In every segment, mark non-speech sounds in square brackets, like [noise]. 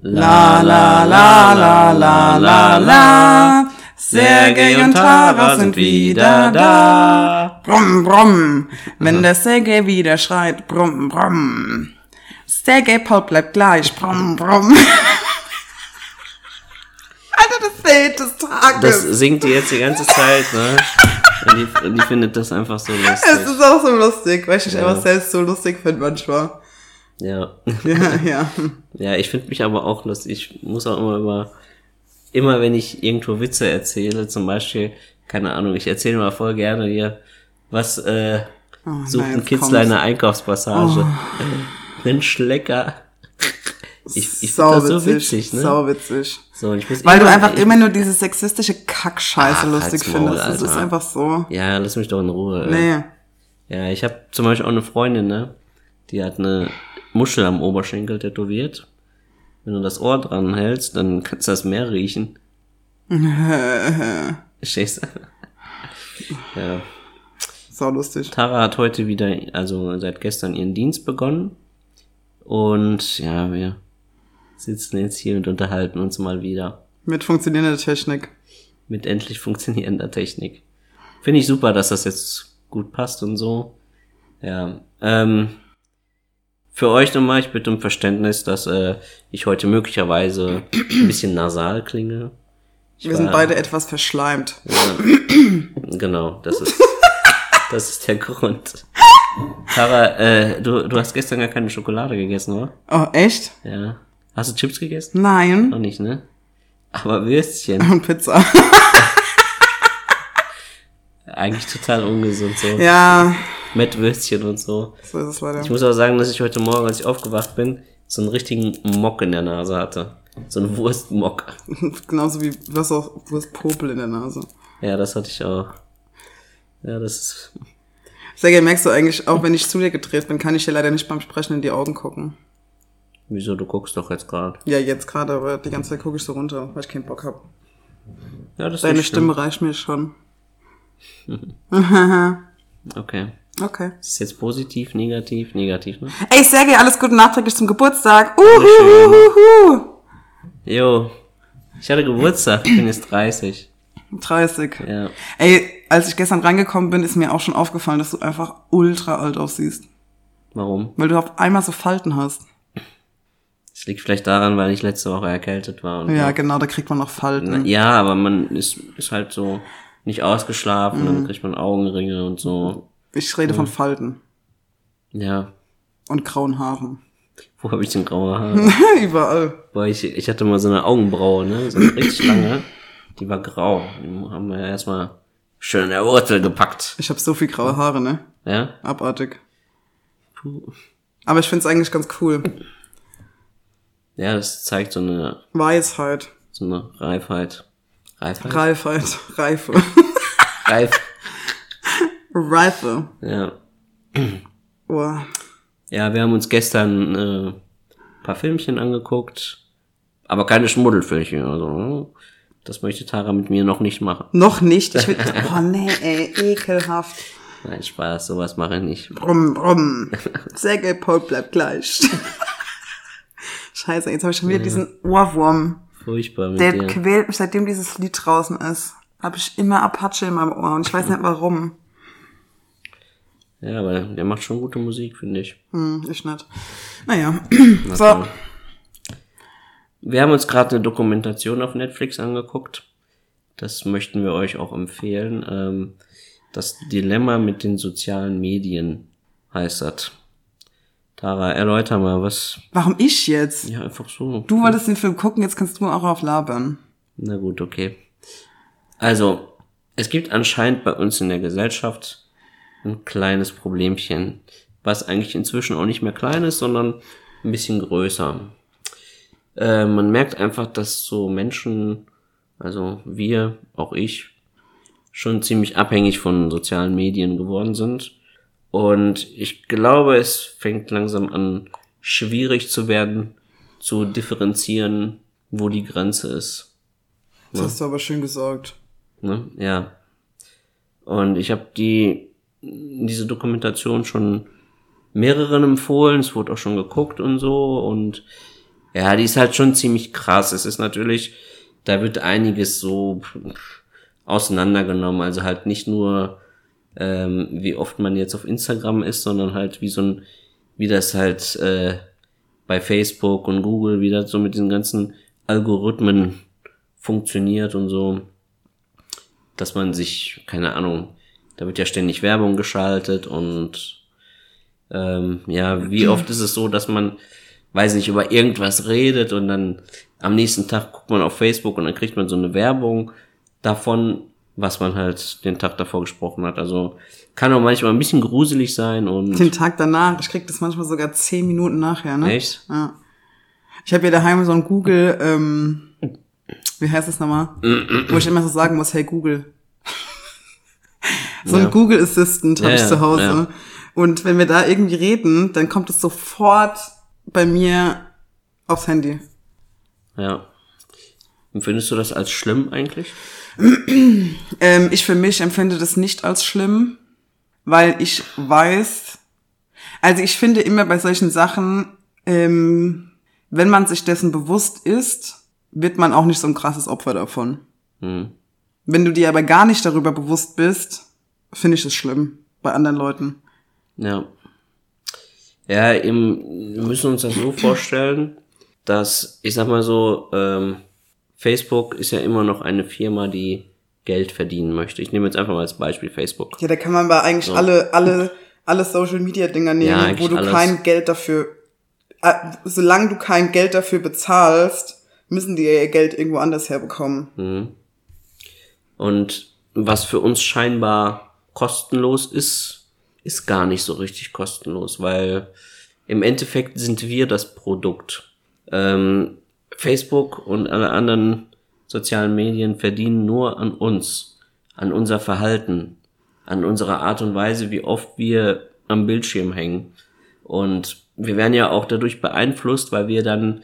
La la la la la la la. Sergej und Tara sind wieder da. Brumm, brumm. Wenn der Sergej wieder schreit, brumm, brumm. Sergej Paul bleibt gleich, brumm, brumm. [laughs] Alter, das Feld des Tages. Das singt die jetzt die ganze Zeit, ne? Und die, die findet das einfach so es lustig. ist auch so lustig, weil ich mich Ja. einfach selbst so lustig finde manchmal. Ja. Ja, [laughs] ja. Ja, ich finde mich aber auch lustig. Ich muss auch immer über, immer wenn ich irgendwo Witze erzähle, zum Beispiel, keine Ahnung, ich erzähle mal voll gerne hier, was äh, Oh, sucht nein, ein Kitzler in der Einkaufspassage. [laughs] Mensch, lecker. Ich, ich finde das so witzig, ne? Sau witzig. So, ich muss Weil du immer- einfach ich, immer nur diese sexistische Kackscheiße lustig findest. Das ist Alter. einfach so. Ja, lass mich doch in Ruhe. ey. Nee. Ja, ich habe zum Beispiel auch eine Freundin, ne? Die hat eine Muschel am Oberschenkel tätowiert. Wenn du das Ohr dran hältst, dann kannst du das Meer riechen. [laughs] Du? ja. Sau lustig. Tara hat heute wieder, also seit gestern ihren Dienst begonnen. Und ja, wir sitzen jetzt hier und unterhalten uns mal wieder Mit funktionierender Technik. mit endlich funktionierender Technik. Finde ich super, dass das jetzt gut passt und so. Ja. Ähm, für euch nochmal, ich bitte um Verständnis, dass äh, ich heute möglicherweise ein bisschen nasal klinge. Ich Wir sind war- beide etwas verschleimt. Genau, das ist, das ist der Grund. Tara, äh, du, du hast gestern gar keine Schokolade gegessen, oder? Oh, echt? Ja. Hast du Chips gegessen? Nein. Noch nicht, ne? Aber Würstchen. Und Pizza. Eigentlich total ungesund, so. ja, Mit Würstchen und so. so ist es leider. Ich muss aber sagen, dass ich heute Morgen, als ich aufgewacht bin, so einen richtigen Mock in der Nase hatte. So einen Wurstmock. [laughs] Genauso wie was auch, wo ist Popel in der Nase. Ja, das hatte ich auch. Ja, das ist. Sergej, merkst du eigentlich, auch wenn ich zu dir gedreht bin, kann ich dir leider nicht beim Sprechen in die Augen gucken. Wieso, du guckst doch jetzt gerade. Ja, jetzt gerade, aber die ganze Zeit gucke ich so runter, weil ich keinen Bock hab. Ja, das Deine. Stimme reicht mir schon. [laughs] [laughs] Okay. Okay. Ist jetzt positiv, negativ, negativ, ne? Ey, Sergej, alles Gute nachträglich zum Geburtstag. Uhuhuhuhu. Jo. Ich hatte Geburtstag, ich bin jetzt 30. 30. Ja. Ey, als ich gestern reingekommen bin, ist mir auch schon aufgefallen, dass du einfach ultra alt aussiehst. Warum? Weil du auf einmal so Falten hast. Das liegt vielleicht daran, weil ich letzte Woche erkältet war. Ja, genau, da kriegt man noch Falten. Ja, aber man ist, ist halt so nicht ausgeschlafen, dann kriegt man Augenringe und so. Ich rede von Falten Ja. und grauen Haaren. Wo habe ich denn graue [laughs] Haare? Überall. Boah, ich, ich hatte mal so eine Augenbraue, ne? So eine richtig lange. Die war grau. Die haben wir erstmal schön in der Wurzel gepackt. Ich habe so viel graue Haare, ne? Ja? Abartig. Puh. Aber ich find's eigentlich ganz cool. Ja, das zeigt so eine, Weisheit. so eine Reifheit. Reifheit? Reifheit. Reife. Reif. Reife. Ja. Oh. Ja, wir haben uns gestern äh, ein paar Filmchen angeguckt. Aber keine Schmuddelfilmchen. Also, ne? das möchte Tara mit mir noch nicht machen. Noch nicht. Ich will, [laughs] oh nee, ey, ekelhaft. Nein, Spaß, sowas mache ich nicht. Brumm, brumm. [laughs] Sergej Paul bleibt gleich. [laughs] Scheiße, jetzt habe ich schon wieder diesen Ohrwurm. Furchtbar mit Der dir. quält mich, seitdem dieses Lied draußen ist. Habe ich immer Apache in meinem Ohr und ich weiß nicht warum. Ja, aber der macht schon gute Musik, finde ich. Hm, ich nicht. Naja. Na So. Wir haben uns gerade eine Dokumentation auf Netflix angeguckt. Das möchten wir euch auch empfehlen. Ähm, das Dilemma mit den sozialen Medien heißt das. Tara, erläuter mal, was. Warum ich jetzt? Ja, einfach so. Du wolltest den Film gucken, jetzt kannst du auch auf labern. Na gut, okay. Also, es gibt anscheinend bei uns in der Gesellschaft ein kleines Problemchen, was eigentlich inzwischen auch nicht mehr klein ist, sondern ein bisschen größer. Äh, man merkt einfach, dass so Menschen, also wir, auch ich, schon ziemlich abhängig von sozialen Medien geworden sind. Und ich glaube, es fängt langsam an, schwierig zu werden, zu differenzieren, wo die Grenze ist. Das hast du aber schön gesagt. Ne? Ja. Und ich habe die diese Dokumentation schon mehreren empfohlen. Es wurde auch schon geguckt und so. Und Ja, die ist halt schon ziemlich krass. Es ist natürlich, da wird einiges so auseinandergenommen. Also halt nicht nur, ähm, wie oft man jetzt auf Instagram ist, sondern halt wie so ein, wie das halt äh, bei Facebook und Google wieder so mit diesen ganzen Algorithmen funktioniert und so, dass man sich, keine Ahnung, da wird ja ständig Werbung geschaltet und ähm, ja, wie oft ist es so, dass man, weiß nicht, über irgendwas redet und dann am nächsten Tag guckt man auf Facebook und dann kriegt man so eine Werbung davon, was man halt den Tag davor gesprochen hat. Also kann auch manchmal ein bisschen gruselig sein und. Den Tag danach, ich krieg das manchmal sogar zehn Minuten nachher, ne? Echt? Ja. Ich habe hier daheim so ein Google, ähm, wie heißt es nochmal? [clears throat] Wo ich immer so sagen muss, hey Google. [laughs] so ein Ja. Google Assistant habe Ja, ich zu Hause. Und wenn wir da irgendwie reden, dann kommt es sofort bei mir aufs Handy. Ja. Und findest du das als schlimm eigentlich? [clears throat] Ähm, ich für mich empfinde das nicht als schlimm, weil ich weiß, also ich finde immer bei solchen Sachen, ähm, wenn man sich dessen bewusst ist, wird man auch nicht so ein krasses Opfer davon. Hm. Wenn du dir aber gar nicht darüber bewusst bist, finde ich es schlimm bei anderen Leuten. Ja. Ja, eben, wir müssen uns das so vorstellen, dass, ich sag mal so, ähm, Facebook ist ja immer noch eine Firma, die Geld verdienen möchte. Ich nehme jetzt einfach mal als Beispiel Facebook. Ja, da kann man aber eigentlich alle, alle, alle Social Media Dinger nehmen, Ja, wo du alles. kein Geld dafür, äh, solange du kein Geld dafür bezahlst, müssen die ihr Geld irgendwo anders herbekommen. Mhm. Und was für uns scheinbar kostenlos ist, ist gar nicht so richtig kostenlos, weil im Endeffekt sind wir das Produkt. Ähm, Facebook und alle anderen sozialen Medien verdienen nur an uns, an unser Verhalten, an unserer Art und Weise, wie oft wir am Bildschirm hängen. Und wir werden ja auch dadurch beeinflusst, weil wir dann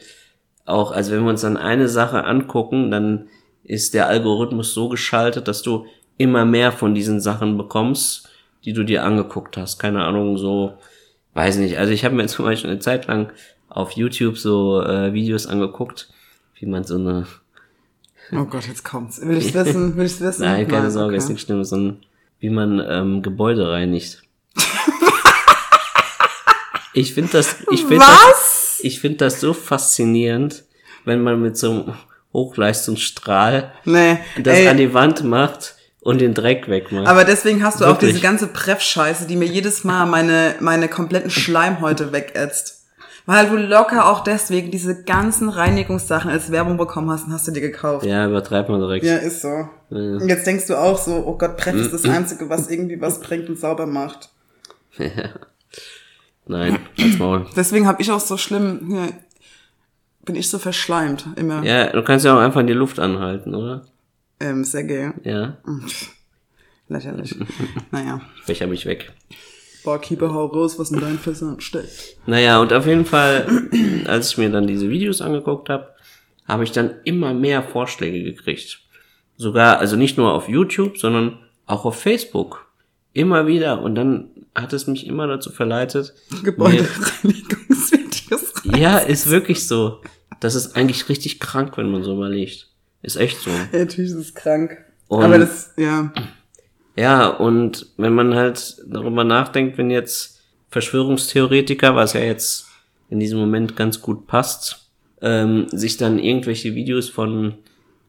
auch, also wenn wir uns dann eine Sache angucken, dann ist der Algorithmus so geschaltet, dass du immer mehr von diesen Sachen bekommst, die du dir angeguckt hast. Keine Ahnung, so, weiß nicht. Also ich habe mir [laughs] zum Beispiel eine Zeit lang auf YouTube so äh, Videos angeguckt, wie man so eine, [laughs] Oh Gott, jetzt kommt's. Will ich's wissen? Will ich's wissen? nein, keine Sorge, okay. ist nicht schlimm, sondern wie man ähm, Gebäude reinigt. [laughs] ich finde das, ich finde das, Was? ich finde das so faszinierend, wenn man mit so einem Hochleistungsstrahl Nee. das ey, an die Wand macht und den Dreck wegmacht. aber deswegen hast du auch Wirklich. diese ganze Pref-Scheiße, die mir jedes Mal meine, meine kompletten Schleimhäute wegätzt. Weil du locker auch deswegen diese ganzen Reinigungssachen als Werbung bekommen hast und hast du dir gekauft. ja, übertreibt man direkt. Ja, ist so. Und jetzt denkst du auch so, oh Gott, Pref ist das Einzige, was irgendwie was bringt und sauber macht. [laughs] Nein, [clears throat] als Maul. Deswegen habe ich auch so schlimm, ja, bin ich so verschleimt immer. Ja, du kannst ja auch einfach die Luft anhalten, oder? Ähm, sehr gay. Ja, Lächerlich. [laughs] naja. Fächer mich weg. Barkeeper, hau raus, was in deinen Fässern steckt. Naja, und auf jeden Fall, [clears throat] als ich mir dann diese Videos angeguckt habe, habe ich dann immer mehr Vorschläge gekriegt. Sogar, also nicht nur auf YouTube, sondern auch auf Facebook. Immer wieder. Und dann hat es mich immer dazu verleitet. Gebäudereinigungsvideos. [laughs] Ja, ist wirklich so. Das ist eigentlich richtig krank, wenn man so überlegt. Ist echt so. [laughs] Ja, natürlich ist es krank. Und- Aber das, ja. Ja, und wenn man halt darüber nachdenkt, wenn jetzt Verschwörungstheoretiker, was ja jetzt in diesem Moment ganz gut passt, ähm, sich dann irgendwelche Videos von,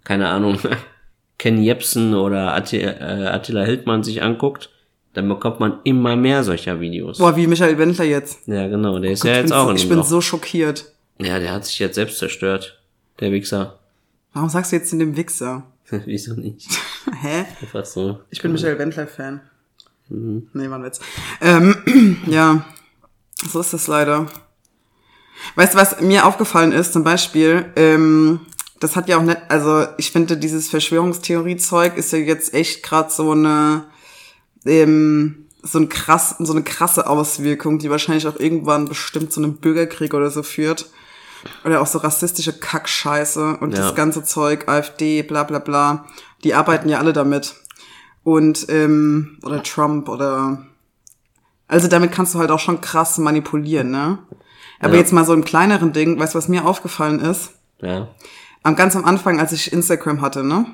keine Ahnung, [laughs] Ken Jebsen oder äh, Attila Hildmann sich anguckt, dann bekommt man immer mehr solcher Videos. Boah, wie Michael Wendler jetzt. Ja, genau, der ist Gott, ja jetzt auch so, ich bin Loch. so schockiert. Ja, der hat sich jetzt selbst zerstört. Der Wichser. Warum sagst du jetzt in dem Wichser? [laughs] Wieso nicht? [laughs] Hä? Einfach so. Ich bin Michael Wendler-Fan. Mhm. Nee, war ein Witz. Ähm, [clears throat] ja, so ist das leider. Weißt du, was mir aufgefallen ist, zum Beispiel, ähm, das hat ja auch nicht, also ich finde, dieses Verschwörungstheorie-Zeug ist ja jetzt echt gerade so eine, ähm, so, ein krass, so eine krasse Auswirkung, die wahrscheinlich auch irgendwann bestimmt zu einem Bürgerkrieg oder so führt. Oder auch so rassistische Kackscheiße und Ja. das ganze Zeug, AfD, bla bla bla. Die arbeiten ja alle damit. Und, ähm, oder Trump oder. Also damit kannst du halt auch schon krass manipulieren, ne? Aber Ja. jetzt mal so im kleineren Ding, weißt du, was mir aufgefallen ist? Ja. Am ganz am Anfang, als ich Instagram hatte, ne?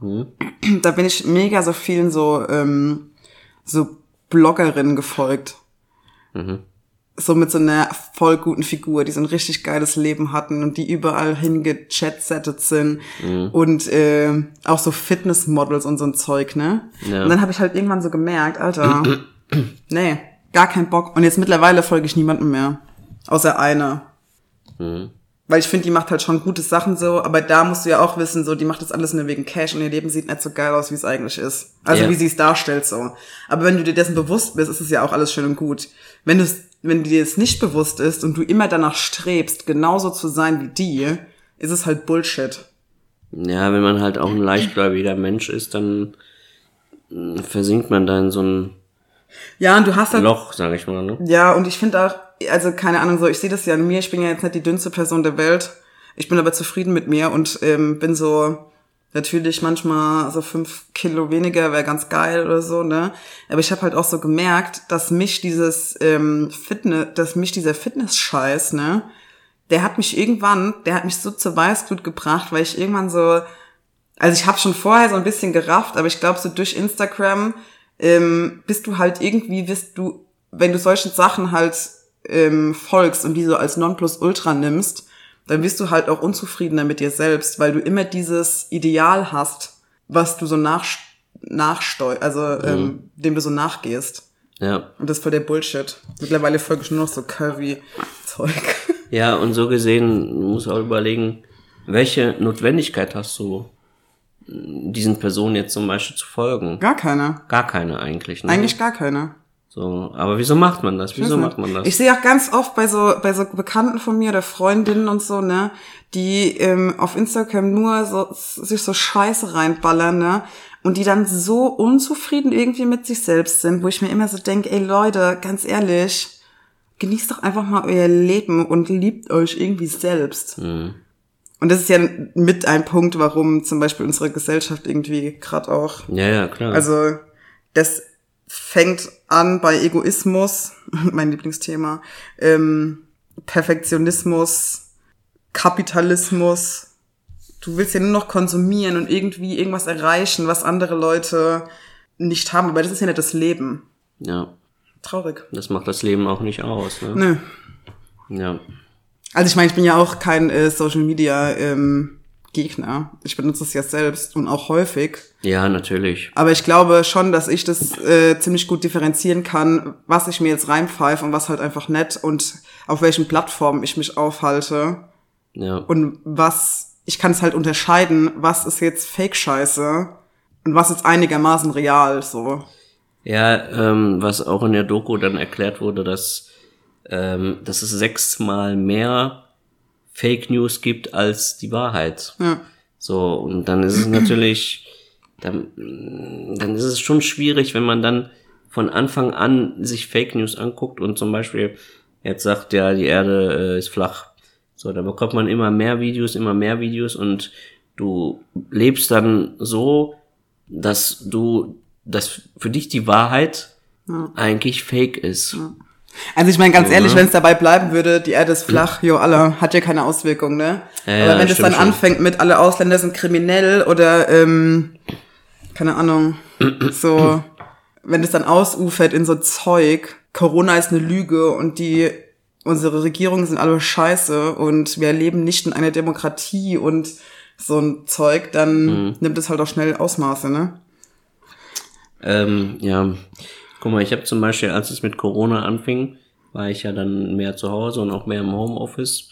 Mhm. Da bin ich mega so vielen so, ähm, so Bloggerinnen gefolgt. Mhm. So mit so einer voll guten Figur, die so ein richtig geiles Leben hatten und die überall hingechatsettet sind. Mhm. Und äh, auch so Fitnessmodels und so ein Zeug, ne? Ja. Und dann habe ich halt irgendwann so gemerkt, Alter, [clears throat] nee, gar kein Bock. Und jetzt mittlerweile folge ich niemandem mehr. Außer einer. Mhm. Weil ich finde, die macht halt schon gute Sachen so, aber da musst du ja auch wissen, so, die macht das alles nur wegen Cash und ihr Leben sieht nicht so geil aus, wie es eigentlich ist. Also Ja. wie sie es darstellt so. Aber wenn du dir dessen bewusst bist, ist es ja auch alles schön und gut. Wenn du wenn dir das nicht bewusst ist und du immer danach strebst, genauso zu sein wie die, ist es halt Bullshit. Ja, wenn man halt auch ein leichtgläubiger Mensch ist, dann mh, versinkt man da in so ein Ja, und du hast halt Loch, sag ich mal, ne? Ja, und ich finde auch, also keine Ahnung, so ich sehe das ja an mir, ich bin ja jetzt nicht die dünnste Person der Welt. Ich bin aber zufrieden mit mir und ähm, bin so natürlich manchmal so fünf Kilo weniger wäre ganz geil oder so, ne? Aber ich habe halt auch so gemerkt, dass mich dieses ähm, Fitness, dass mich dieser Fitness-Scheiß, ne, der hat mich irgendwann, der hat mich so zur Weißglut gebracht, weil ich irgendwann so, also ich habe schon vorher so ein bisschen gerafft, aber ich glaube so durch Instagram ähm, bist du halt irgendwie, bist du, wenn du solchen Sachen halt ähm, folgst und die so als Nonplusultra nimmst, dann bist du halt auch unzufriedener mit dir selbst, weil du immer dieses Ideal hast, was du so nach, nachsteu, also ähm, dem du so nachgehst. Ja. Und das ist voll der Bullshit. Mittlerweile folge ich nur noch so Curvy-Zeug. [laughs] Ja, und so gesehen, du musst auch überlegen, welche Notwendigkeit hast du, diesen Personen jetzt zum Beispiel zu folgen? Gar keine. Gar keine eigentlich. Ne? Eigentlich gar keine. So, aber wieso macht man das? Wieso macht man das? Ich sehe auch ganz oft bei so bei so Bekannten von mir oder Freundinnen und so, ne, die ähm, auf Instagram nur so sich so Scheiße reinballern, ne, und die dann so unzufrieden irgendwie mit sich selbst sind, wo ich mir immer so denke, ey Leute, ganz ehrlich, genießt doch einfach mal euer Leben und liebt euch irgendwie selbst. Mhm. Und das ist ja mit ein Punkt, warum zum Beispiel unsere Gesellschaft irgendwie gerade auch ja, ja, klar. also das fängt an bei Egoismus, [laughs] mein Lieblingsthema, ähm, Perfektionismus, Kapitalismus. Du willst ja nur noch konsumieren und irgendwie irgendwas erreichen, was andere Leute nicht haben. Aber das ist ja nicht das Leben. ja, Traurig. das macht das Leben auch nicht aus. Ne? Nö. Ja. Also ich meine, ich bin ja auch kein äh, Social Media ähm, Gegner. Ich benutze es ja selbst und auch häufig. ja, natürlich. Aber ich glaube schon, dass ich das äh, ziemlich gut differenzieren kann, was ich mir jetzt reinpfeife und was halt einfach nett und auf welchen Plattformen ich mich aufhalte. Ja. Und was, ich kann es halt unterscheiden, was ist jetzt Fake-Scheiße und was ist einigermaßen real, so. Ja, ähm, was auch in der Doku dann erklärt wurde, dass, ähm, dass es sechsmal mehr Fake News gibt als die Wahrheit. Ja. So, und dann ist es [clears throat] natürlich, dann, dann ist es schon schwierig, wenn man dann von Anfang an sich Fake News anguckt und zum Beispiel jetzt sagt, ja, die Erde äh, ist flach. So, da bekommt man immer mehr Videos, immer mehr Videos und du lebst dann so, dass du, dass für dich die Wahrheit eigentlich fake ist. Also ich meine, ganz ehrlich, ne? wenn es dabei bleiben würde, die Erde ist flach, jo, alle, hat ja keine Auswirkung, ne? Ja, Aber ja, wenn es dann schon. anfängt mit, alle Ausländer sind kriminell oder, ähm, keine Ahnung, so, wenn es dann ausufert in so Zeug, Corona ist eine Lüge und die, unsere Regierungen sind alle scheiße und wir leben nicht in einer Demokratie und so ein Zeug, dann Mhm. nimmt es halt auch schnell Ausmaße, ne? Ähm, ja, guck mal, ich habe zum Beispiel, als es mit Corona anfing, war ich ja dann mehr zu Hause und auch mehr im Homeoffice.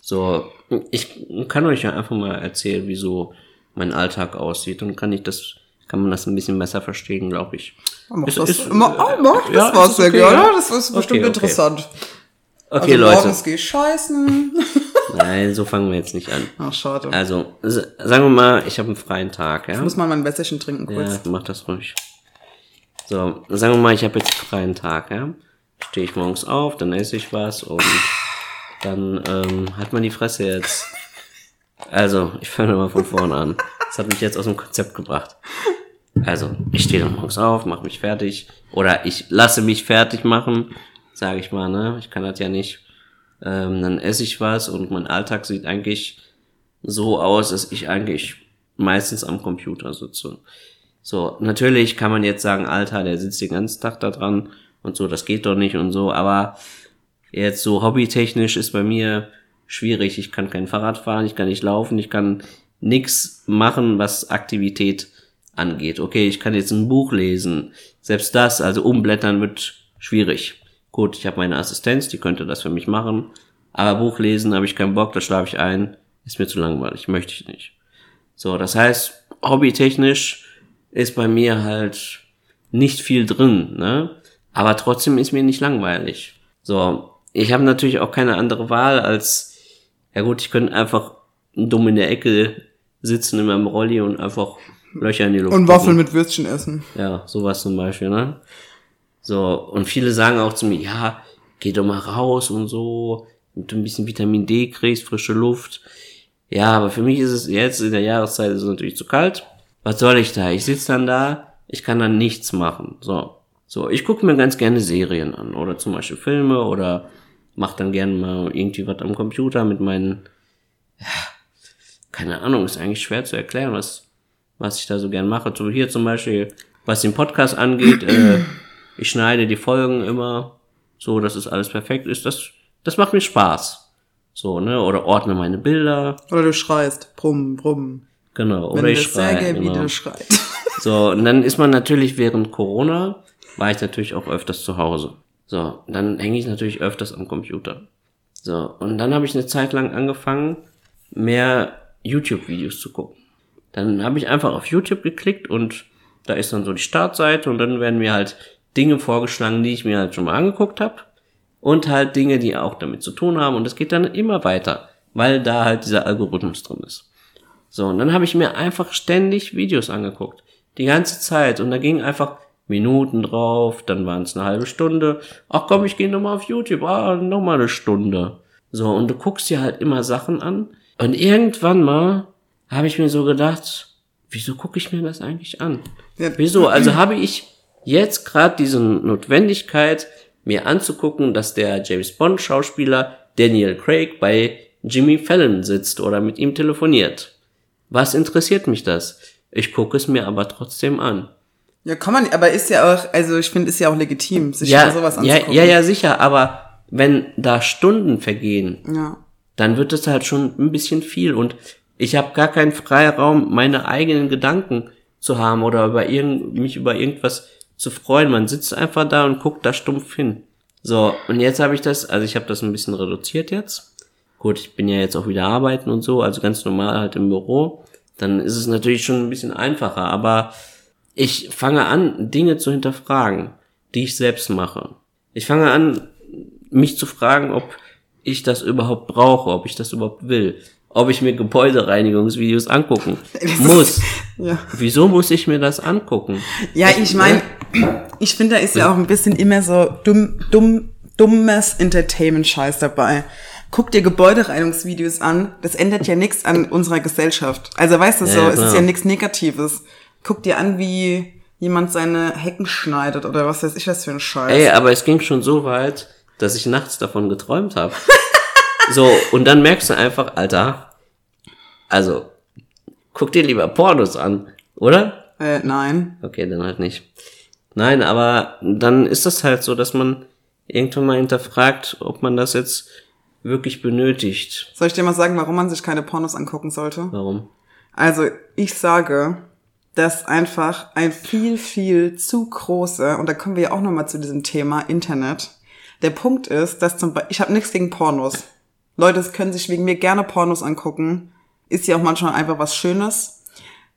So, ich kann euch ja einfach mal erzählen, wie so mein Alltag aussieht und kann ich das, kann man das ein bisschen besser verstehen, glaube ich. Mach Ist- das, ist- mach, oh, mach das ja, was ist sehr okay, gerne. ja. Das ist bestimmt Okay, okay. interessant. Okay, also Leute. morgens geh scheißen. [laughs] Nein, so fangen wir jetzt nicht an. Ach, schade. Also, sagen wir mal, ich habe einen freien Tag, ja? Ich muss mal mein Wässerchen trinken kurz. Ja, mach das ruhig. So, sagen wir mal, ich habe jetzt einen freien Tag, ja? Stehe ich morgens auf, dann esse ich was und dann ähm, hat man die Fresse jetzt. Also, ich fange mal von vorne an. Das hat mich jetzt aus dem Konzept gebracht. Also, ich stehe dann morgens auf, mache mich fertig oder ich lasse mich fertig machen, sage ich mal, ne? Ich kann das ja nicht. ähm, dann esse ich was und mein Alltag sieht eigentlich so aus, dass ich eigentlich meistens am Computer sitze. So, natürlich kann man jetzt sagen, Alter, der sitzt den ganzen Tag da dran und so, das geht doch nicht und so, aber jetzt so hobbytechnisch ist bei mir schwierig. Ich kann kein Fahrrad fahren, ich kann nicht laufen, ich kann nix machen, was Aktivität angeht. Okay, ich kann jetzt ein Buch lesen. Selbst das, also umblättern wird schwierig. Gut, ich habe meine Assistenz, die könnte das für mich machen. Aber Buch lesen habe ich keinen Bock, da schlafe ich ein. Ist mir zu langweilig, möchte ich nicht. So, das heißt, hobbytechnisch ist bei mir halt nicht viel drin, ne? Aber trotzdem ist mir nicht langweilig. So, ich habe natürlich auch keine andere Wahl als, ja gut, ich könnte einfach dumm in der Ecke sitzen in meinem Rolli und einfach Löcher in die Luft. Und Waffeln mit Würstchen essen. Ja, sowas zum Beispiel, ne? So, und viele sagen auch zu mir, ja, geh doch mal raus und so, damit du ein bisschen Vitamin D kriegst, frische Luft. Ja, aber für mich ist es jetzt in der Jahreszeit ist es natürlich zu kalt. Was soll ich da? Ich sitze dann da, ich kann dann nichts machen. So. So, ich gucke mir ganz gerne Serien an oder zum Beispiel Filme oder mach dann gerne mal irgendwie was am Computer mit meinen, ja, keine Ahnung, ist eigentlich schwer zu erklären, was, was ich da so gern mache. So hier zum Beispiel, was den Podcast angeht, äh, ich schneide die Folgen immer so, dass es alles perfekt ist. Das, das macht mir Spaß. So, ne, oder ordne meine Bilder. Oder du schreist, brumm, brumm. Genau, Wenn oder ich schreie. Genau. wieder schreit. [laughs] So, und dann ist man natürlich während Corona, war ich natürlich auch öfters zu Hause. So, dann hänge ich natürlich öfters am Computer. So, und dann habe ich eine Zeit lang angefangen, mehr YouTube-Videos zu gucken. Dann habe ich einfach auf YouTube geklickt und da ist dann so die Startseite und dann werden mir halt Dinge vorgeschlagen, die ich mir halt schon mal angeguckt habe und halt Dinge, die auch damit zu tun haben und es geht dann immer weiter, weil da halt dieser Algorithmus drin ist. So, und dann habe ich mir einfach ständig Videos angeguckt. Die ganze Zeit. Und da ging einfach Minuten drauf, dann waren es eine halbe Stunde. Ach komm, ich gehe nochmal auf YouTube. Ah, nochmal eine Stunde. So, und du guckst dir halt immer Sachen an. Und irgendwann mal habe ich mir so gedacht, wieso gucke ich mir das eigentlich an? Ja. Wieso? Also habe ich jetzt gerade diese Notwendigkeit, mir anzugucken, dass der James Bond Schauspieler Daniel Craig bei Jimmy Fallon sitzt oder mit ihm telefoniert. Was interessiert mich das? Ich gucke es mir aber trotzdem an. Ja, kann man, aber ist ja auch, also ich finde, ist ja auch legitim, sich Ja, sowas ja, anzugucken. ja, ja, sicher, aber wenn da Stunden vergehen, Ja. dann wird es halt schon ein bisschen viel und ich habe gar keinen Freiraum, meine eigenen Gedanken zu haben oder über irgend, mich über irgendwas zu freuen. Man sitzt einfach da und guckt da stumpf hin. So, und jetzt habe ich das, also ich habe das ein bisschen reduziert jetzt. Gut, ich bin ja jetzt auch wieder arbeiten und so, also ganz normal halt im Büro. Dann ist es natürlich schon ein bisschen einfacher, aber ich fange an, Dinge zu hinterfragen, die ich selbst mache. Ich fange an, mich zu fragen, ob ich das überhaupt brauche, ob ich das überhaupt will, ob ich mir Gebäudereinigungsvideos angucken [laughs] muss. Ja. Wieso muss ich mir das angucken? Ja, ich meine, ich finde, da ist ja auch ein bisschen immer so dumm, dumm, dummes Entertainment-Scheiß dabei. Guck dir Gebäudereinigungsvideos an, das ändert ja nichts an unserer Gesellschaft. Also weißt du Ja, so, ja, es ist ja nichts Negatives. Guck dir an, wie jemand seine Hecken schneidet oder was weiß ich was für ein Scheiß. Ey, aber es ging schon so weit, dass ich nachts davon geträumt habe. [laughs] so, und dann merkst du einfach, Alter, also, guck dir lieber Pornos an, oder? Äh, nein. Okay, dann halt nicht. Nein, aber dann ist das halt so, dass man irgendwann mal hinterfragt, ob man das jetzt wirklich benötigt. Soll ich dir mal sagen, warum man sich keine Pornos angucken sollte? Warum? Also, ich sage, dass einfach ein viel, viel zu großer, und da kommen wir ja auch nochmal zu diesem Thema Internet. Der Punkt ist, dass zum Beispiel, ich habe nichts gegen Pornos. Leute können sich wegen mir gerne Pornos angucken. Ist ja auch manchmal einfach was Schönes.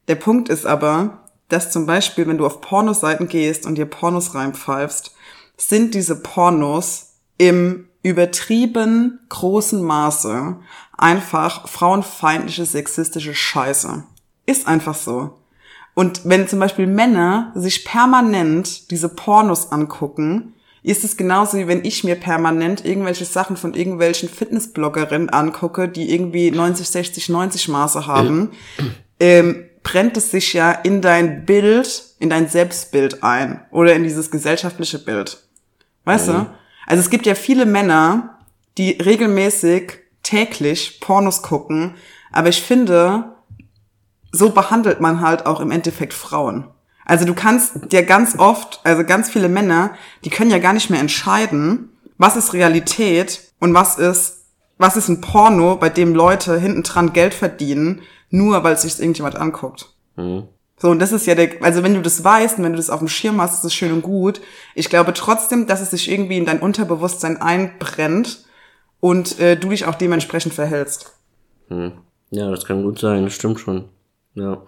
Der Punkt ist aber, dass zum Beispiel, wenn du auf Pornoseiten gehst und dir Pornos reinpfeifst, sind diese Pornos im übertrieben großen Maße einfach frauenfeindliche, sexistische Scheiße. Ist einfach so. Und wenn zum Beispiel Männer sich permanent diese Pornos angucken, ist es genauso wie wenn ich mir permanent irgendwelche Sachen von irgendwelchen Fitnessbloggerinnen angucke, die irgendwie 90, 60, 90 Maße haben, ähm, brennt es sich ja in dein Bild, in dein Selbstbild ein oder in dieses gesellschaftliche Bild. Weißt du? Also es gibt ja viele Männer, die regelmäßig täglich Pornos gucken. Aber ich finde, so behandelt man halt auch im Endeffekt Frauen. Also du kannst dir ganz oft, also ganz viele Männer, die können ja gar nicht mehr entscheiden, was ist Realität und was ist, was ist ein Porno, bei dem Leute hinten dran Geld verdienen, nur weil sich irgendjemand anguckt. Mhm. So, und das ist ja der, also wenn du das weißt und wenn du das auf dem Schirm hast, ist es schön und gut. Ich glaube trotzdem, dass es sich irgendwie in dein Unterbewusstsein einbrennt und äh, du dich auch dementsprechend verhältst. Hm. Ja, das kann gut sein, das stimmt schon. Ja.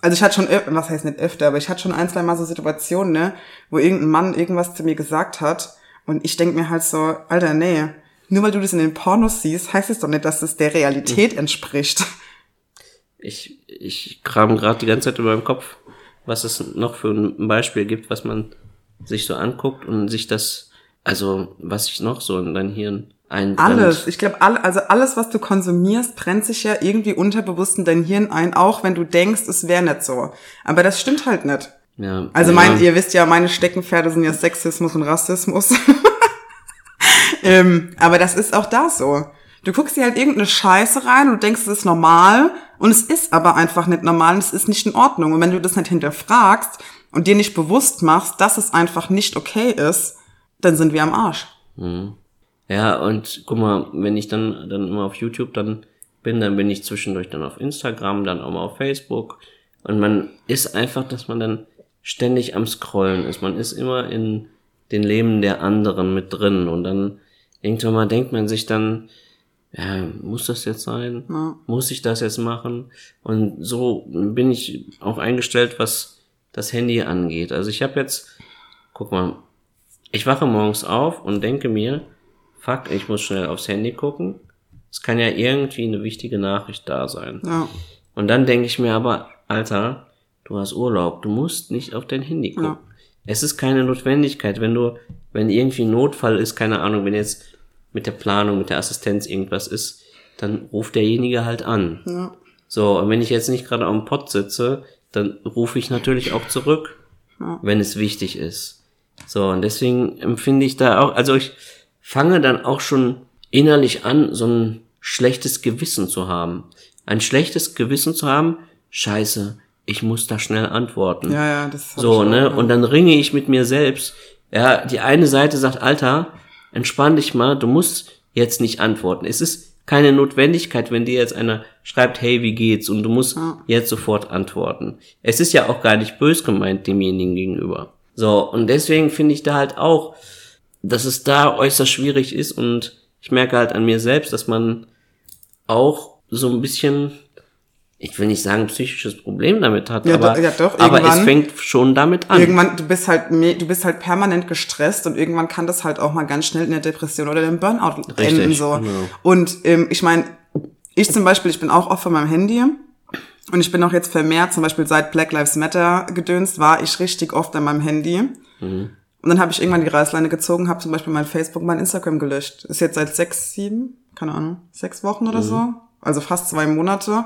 Also ich hatte schon, was heißt nicht öfter, aber ich hatte schon ein, zwei Mal so Situationen, ne, wo irgendein Mann irgendwas zu mir gesagt hat und ich denk mir halt so, Alter, nee, nur weil du das in den Pornos siehst, heißt es doch nicht, dass das der Realität entspricht. Ich, ich kram gerade die ganze Zeit über meinem Kopf, was es noch für ein Beispiel gibt, was man sich so anguckt und sich das, also was sich noch so in dein Hirn einbrennt. Alles. Ich glaube, all, also alles, was du konsumierst, brennt sich ja irgendwie unterbewusst in dein Hirn ein, auch wenn du denkst, es wäre nicht so. Aber das stimmt halt nicht. Ja, Also ja. mein, ihr wisst ja, meine Steckenpferde sind ja Sexismus und Rassismus. [laughs] ähm, aber das ist auch da so. Du guckst dir halt irgendeine Scheiße rein und denkst, es ist normal und es ist aber einfach nicht normal und es ist nicht in Ordnung. Und wenn du das nicht hinterfragst und dir nicht bewusst machst, dass es einfach nicht okay ist, dann sind wir am Arsch. Ja, und guck mal, wenn ich dann, dann immer auf YouTube dann bin, dann bin ich zwischendurch dann auf Instagram, dann auch mal auf Facebook. Und man ist einfach, dass man dann ständig am Scrollen ist. Man ist immer in den Leben der anderen mit drin. Und dann irgendwann mal denkt man sich dann, ja, muss das jetzt sein? Ja. Muss ich das jetzt machen? Und so bin ich auch eingestellt, was das Handy angeht. Also ich habe jetzt, guck mal, ich wache morgens auf und denke mir, fuck, ich muss schnell aufs Handy gucken. Es kann ja irgendwie eine wichtige Nachricht da sein. Ja. Und dann denke ich mir aber, Alter, du hast Urlaub, du musst nicht auf dein Handy gucken. Ja. Es ist keine Notwendigkeit, wenn du, wenn irgendwie ein Notfall ist, keine Ahnung, wenn jetzt mit der Planung, mit der Assistenz irgendwas ist, dann ruft derjenige halt an. Ja. So, und wenn ich jetzt nicht gerade am Pott sitze, dann rufe ich natürlich auch zurück, Ja. wenn es wichtig ist. So, und deswegen empfinde ich da auch, also ich fange dann auch schon innerlich an, so ein schlechtes Gewissen zu haben. Ein schlechtes Gewissen zu haben, scheiße, ich muss da schnell antworten. Ja, ja, das So, auch, ne? ja. Und dann ringe ich mit mir selbst. Ja, die eine Seite sagt, Alter, entspann dich mal, du musst jetzt nicht antworten. Es ist keine Notwendigkeit, wenn dir jetzt einer schreibt, hey, wie geht's? Und du musst jetzt sofort antworten. Es ist ja auch gar nicht bös gemeint demjenigen gegenüber. So, und deswegen finde ich da halt auch, dass es da äußerst schwierig ist und ich merke halt an mir selbst, dass man auch so ein bisschen, ich will nicht sagen psychisches Problem damit hat, Ja, aber, ja, doch, aber es fängt schon damit an. Irgendwann, du bist halt, du bist halt permanent gestresst und irgendwann kann das halt auch mal ganz schnell in der Depression oder dem Burnout Richtig, enden, so. genau. Und, ähm, ich meine, ich zum Beispiel, ich bin auch oft von meinem Handy und ich bin auch jetzt vermehrt, zum Beispiel seit Black Lives Matter gedönst, war ich richtig oft an meinem Handy. Mhm. Und dann habe ich irgendwann die Reißleine gezogen, habe zum Beispiel mein Facebook, mein Instagram gelöscht. Ist jetzt seit sechs, sieben, keine Ahnung, sechs Wochen Mhm. oder so, also fast zwei Monate,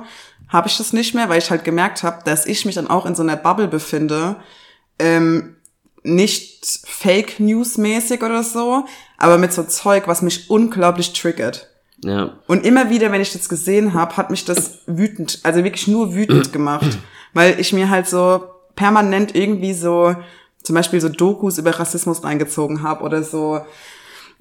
habe ich das nicht mehr, weil ich halt gemerkt habe, dass ich mich dann auch in so einer Bubble befinde, ähm, nicht Fake News mäßig oder so, aber mit so Zeug, was mich unglaublich triggert. Ja, Und immer wieder, wenn ich das gesehen habe, hat mich das wütend, also wirklich nur wütend gemacht, weil ich mir halt so permanent irgendwie so zum Beispiel so Dokus über Rassismus reingezogen habe oder so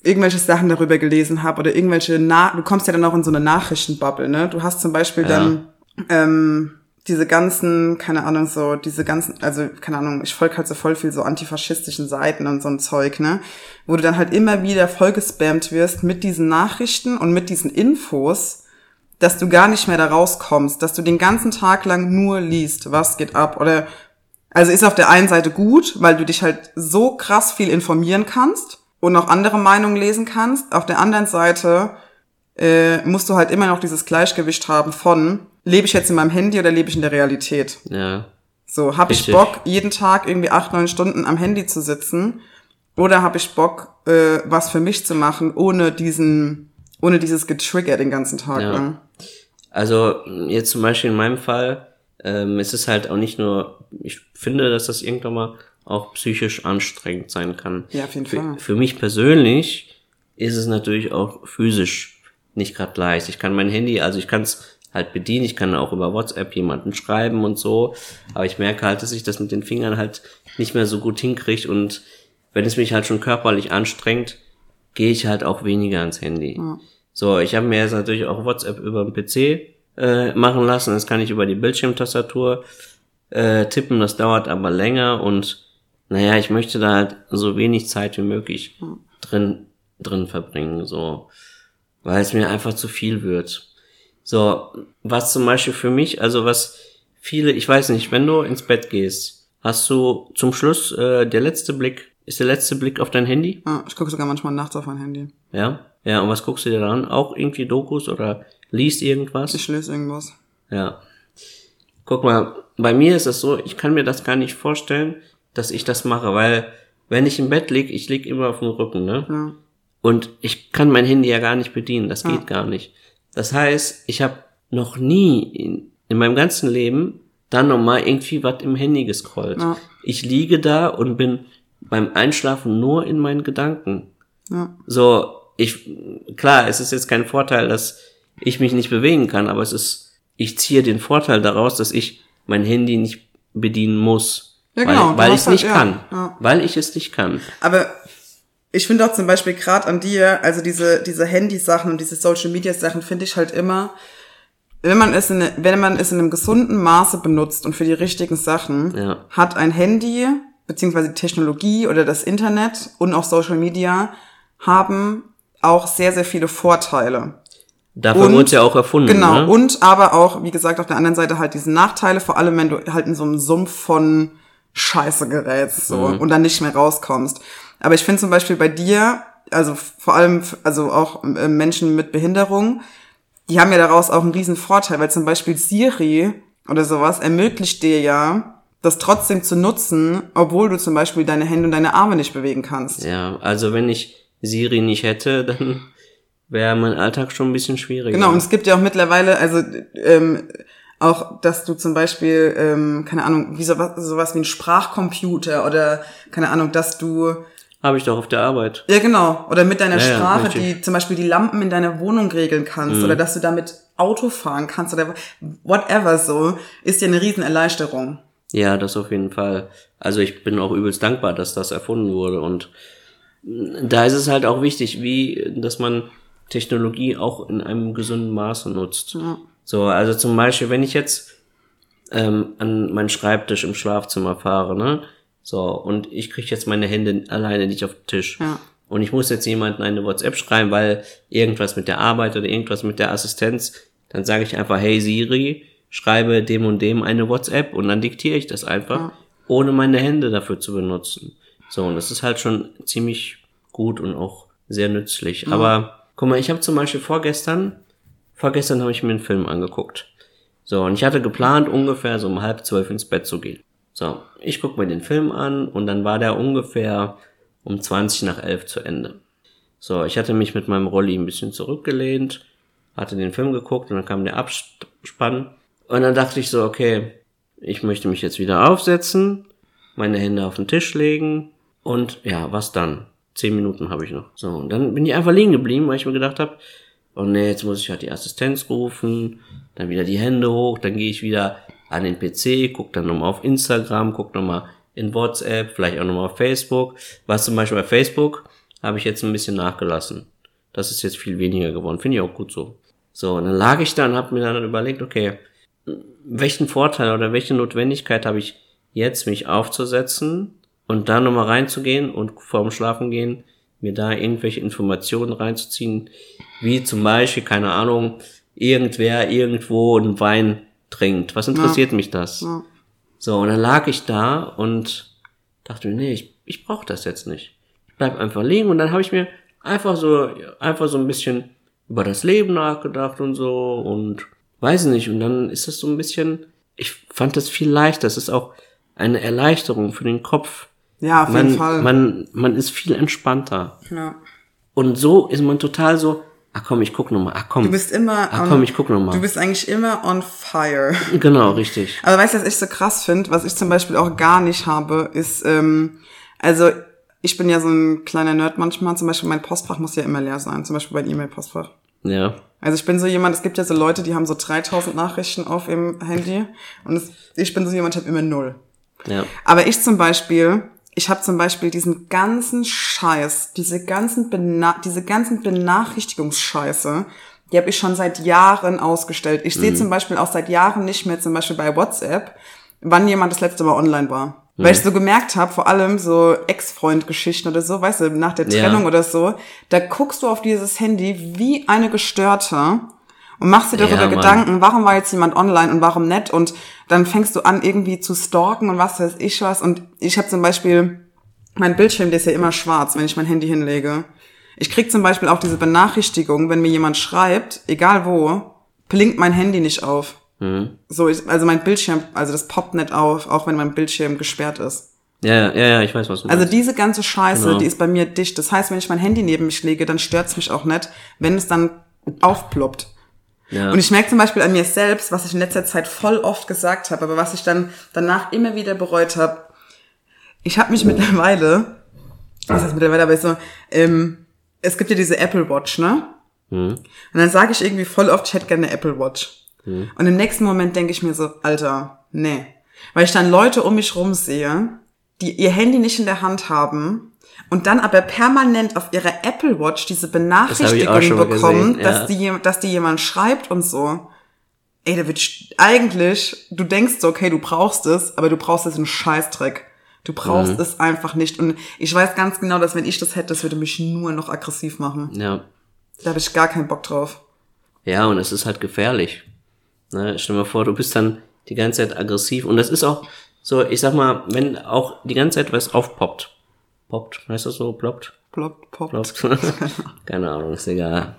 irgendwelche Sachen darüber gelesen habe oder irgendwelche Na du kommst ja dann auch in so eine Nachrichtenbubble, ne? Du hast zum Beispiel Ja. dann ähm, diese ganzen, keine Ahnung, so, diese ganzen, also, keine Ahnung, ich folge halt so voll viel so antifaschistischen Seiten und so ein Zeug, ne? Wo du dann halt immer wieder vollgespammt wirst mit diesen Nachrichten und mit diesen Infos, dass du gar nicht mehr da rauskommst, dass du den ganzen Tag lang nur liest, was geht ab oder, also ist auf der einen Seite gut, weil du dich halt so krass viel informieren kannst und auch andere Meinungen lesen kannst. Auf der anderen Seite äh, musst du halt immer noch dieses Gleichgewicht haben von, lebe ich jetzt in meinem Handy oder lebe ich in der Realität? ja, So, habe ich. Bock, jeden Tag irgendwie acht, neun Stunden am Handy zu sitzen? Oder habe ich Bock, äh, was für mich zu machen, ohne diesen, ohne dieses Getrigger den ganzen Tag Ja. lang? Also jetzt zum Beispiel in meinem Fall, ähm, es ist halt auch nicht nur, ich finde, dass das irgendwann mal auch psychisch anstrengend sein kann. Ja, auf jeden für, Fall. Für mich persönlich ist es natürlich auch physisch nicht gerade leicht. Ich kann mein Handy, also ich kann es halt bedienen, ich kann auch über WhatsApp jemanden schreiben und so, aber ich merke halt, dass ich das mit den Fingern halt nicht mehr so gut hinkriege und wenn es mich halt schon körperlich anstrengt, gehe ich halt auch weniger ans Handy. Ja. So, ich habe mir jetzt natürlich auch WhatsApp über den PC äh, machen lassen, das kann ich über die Bildschirmtastatur äh, tippen, das dauert aber länger und naja, ich möchte da halt so wenig Zeit wie möglich drin, drin verbringen, so, weil es mir einfach zu viel wird. So, was zum Beispiel für mich, also was viele, ich weiß nicht, wenn du ins Bett gehst, hast du zum Schluss äh, der letzte Blick, ist der letzte Blick auf dein Handy? Ja, ich gucke sogar manchmal nachts auf mein Handy. Ja? Ja, und was guckst du dir dann? Auch irgendwie Dokus oder liest irgendwas? Ich lese irgendwas. Ja. Guck mal, bei mir ist es so, ich kann mir das gar nicht vorstellen, dass ich das mache, weil wenn ich im Bett lieg, ich lieg immer auf dem Rücken, ne? Ja. Und ich kann mein Handy ja gar nicht bedienen, das geht gar nicht. Das heißt, ich habe noch nie in, in meinem ganzen Leben dann nochmal irgendwie was im Handy gescrollt. Ja. Ich liege da und bin beim Einschlafen nur in meinen Gedanken. Ja. So, ich, klar, es ist jetzt kein Vorteil, dass ich mich nicht bewegen kann, aber es ist, ich ziehe den Vorteil daraus, dass ich mein Handy nicht bedienen muss. Ja, genau, Weil, weil ich es nicht ja, kann. ja. Weil ich es nicht kann. Aber ich finde auch zum Beispiel gerade an dir, also diese, diese Handysachen und diese Social Media Sachen finde ich halt immer, wenn man es in, wenn man es in einem gesunden Maße benutzt und für die richtigen Sachen, Ja. hat ein Handy, beziehungsweise die Technologie oder das Internet und auch Social Media haben auch sehr, sehr viele Vorteile. Dafür Und- wurde es ja auch erfunden. Genau, Ne? und aber auch, wie gesagt, auf der anderen Seite halt diese Nachteile, vor allem wenn du halt in so einem Sumpf von Scheiße gerätst so, Mhm. und dann nicht mehr rauskommst. Aber ich finde zum Beispiel bei dir, also vor allem, also auch äh, Menschen mit Behinderung, die haben ja daraus auch einen riesen Vorteil, weil zum Beispiel Siri oder sowas ermöglicht dir ja, das trotzdem zu nutzen, obwohl du zum Beispiel deine Hände und deine Arme nicht bewegen kannst. Ja, also wenn ich Siri nicht hätte, dann wäre mein Alltag schon ein bisschen schwieriger. Genau, und es gibt ja auch mittlerweile, also ähm, auch, dass du zum Beispiel, ähm, keine Ahnung, wie sowas, sowas wie ein Sprachcomputer oder keine Ahnung, dass du, Habe ich doch auf der Arbeit. ja genau, oder mit deiner Ja, ja, Sprache. Mhm. die zum Beispiel die Lampen in deiner Wohnung regeln kannst oder dass du damit Auto fahren kannst oder whatever so, ist ja eine Riesenerleichterung. Ja, das auf jeden Fall. Also ich bin auch übelst dankbar, dass das erfunden wurde. Und da ist es halt auch wichtig, wie, dass man Technologie auch in einem gesunden Maße nutzt. So, also zum Beispiel, wenn ich jetzt ähm, an meinen Schreibtisch im Schlafzimmer fahre, ne? So, und ich kriege jetzt meine Hände alleine nicht auf den Tisch. Ja. Und ich muss jetzt jemanden eine WhatsApp schreiben, weil irgendwas mit der Arbeit oder irgendwas mit der Assistenz, dann sage ich einfach, hey Siri, schreibe dem und dem eine WhatsApp und dann diktiere ich das einfach, ohne meine Hände dafür zu benutzen. So, und das ist halt schon ziemlich gut und auch sehr nützlich. Aber guck mal, ich habe zum Beispiel vorgestern, vorgestern habe ich mir einen Film angeguckt. So, und ich hatte geplant, ungefähr so um halb zwölf ins Bett zu gehen. So, ich guck mir den Film an und dann war der ungefähr um 20 nach 11 zu Ende. So, ich hatte mich mit meinem Rolli ein bisschen zurückgelehnt, hatte den Film geguckt und dann kam der Abspann. Und dann dachte ich so, okay, ich möchte mich jetzt wieder aufsetzen, meine Hände auf den Tisch legen und ja, was dann? Zehn Minuten habe ich noch. So, und dann bin ich einfach liegen geblieben, weil ich mir gedacht habe, oh nee, jetzt muss ich halt die Assistenz rufen, dann wieder die Hände hoch, dann gehe ich wieder an den PC, guck dann nochmal auf Instagram, guck nochmal in WhatsApp, vielleicht auch nochmal auf Facebook. Was zum Beispiel bei Facebook habe ich jetzt ein bisschen nachgelassen. Das ist jetzt viel weniger geworden. Finde ich auch gut so. So, und dann lag ich da und habe mir dann überlegt, okay, welchen Vorteil oder welche Notwendigkeit habe ich jetzt, mich aufzusetzen und da nochmal reinzugehen und vorm Schlafen gehen, mir da irgendwelche Informationen reinzuziehen, wie zum Beispiel, keine Ahnung, irgendwer irgendwo einen Wein trinkt. Was interessiert mich das? Ja. So, und dann lag ich da und dachte mir, nee, ich, ich brauche das jetzt nicht. Ich bleib einfach liegen und dann habe ich mir einfach so, einfach so ein bisschen über das Leben nachgedacht und so und weiß nicht. Und dann ist das so ein bisschen, ich fand das viel leichter. Es ist auch eine Erleichterung für den Kopf. Ja, auf Man, jeden Fall. man, man ist viel entspannter. ja. Und so ist man total so, ach komm, ich guck noch mal, ach komm. Du bist immer ach on- komm, ich guck noch mal. Du bist eigentlich immer on fire. [laughs] genau, richtig. Aber weißt du, was ich so krass finde, was ich zum Beispiel auch gar nicht habe, ist, ähm, also ich bin ja so ein kleiner Nerd manchmal. Zum Beispiel mein Postfach muss ja immer leer sein. Zum Beispiel mein E-Mail-Postfach. Ja. Also ich bin so jemand, es gibt ja so Leute, die haben so 3000 Nachrichten auf ihrem Handy. Und es, ich bin so jemand, ich habe immer null. Ja. Aber ich zum Beispiel, ich habe zum Beispiel diesen ganzen Scheiß, diese ganzen, Bena diese ganzen Benachrichtigungsscheiße, die habe ich schon seit Jahren ausgestellt. Ich sehe zum Beispiel auch seit Jahren nicht mehr, zum Beispiel bei WhatsApp, wann jemand das letzte Mal online war. Weil ich so gemerkt habe, vor allem so Ex-Freund-Geschichten oder so, weißt du, nach der Ja. Trennung oder so, da guckst du auf dieses Handy wie eine Gestörte und machst dir darüber Ja. Gedanken, warum war jetzt jemand online und warum nicht und dann fängst du an irgendwie zu stalken und was weiß ich was und ich habe zum Beispiel, mein Bildschirm, der ist ja immer schwarz, wenn ich mein Handy hinlege. Ich krieg zum Beispiel auch diese Benachrichtigung, wenn mir jemand schreibt, egal wo, blinkt mein Handy nicht auf. Mhm. So, ich, also mein Bildschirm, also das poppt nicht auf, auch wenn mein Bildschirm gesperrt ist. Ja, ja, ja, ich weiß, was du Also meinst. diese ganze Scheiße, Genau. die ist bei mir dicht. Das heißt, wenn ich mein Handy neben mich lege, dann stört's mich auch nicht, wenn es dann aufploppt. Ja. Und ich merke zum Beispiel an mir selbst, was ich in letzter Zeit voll oft gesagt habe, aber was ich dann danach immer wieder bereut habe. Ich habe mich mittlerweile, was heißt mittlerweile, aber so, ähm, es gibt ja diese Apple Watch, ne? Mhm. Und dann sage ich irgendwie voll oft, ich hätte gerne eine Apple Watch. Und im nächsten Moment denke ich mir so, Alter, nee. Weil ich dann Leute um mich rum sehe, die ihr Handy nicht in der Hand haben und dann aber permanent auf ihrer Apple Watch diese Benachrichtigung bekommen, gesehen, ja. dass, die, dass die jemand schreibt und so. Ey, da wird eigentlich, du denkst so, okay, du brauchst es, aber du brauchst es in Scheißdreck. Du brauchst Mhm. es einfach nicht. Und ich weiß ganz genau, dass wenn ich das hätte, das würde mich nur noch aggressiv machen. ja. Da habe ich gar keinen Bock drauf. Ja, und es ist halt gefährlich. Ne, stell dir mal vor, du bist dann die ganze Zeit aggressiv. Und das ist auch so, ich sag mal, wenn auch die ganze Zeit was aufpoppt. Poppt, heißt das so? Ploppt? Ploppt, poppt. Ploppt? [laughs] Keine Ahnung, ist egal.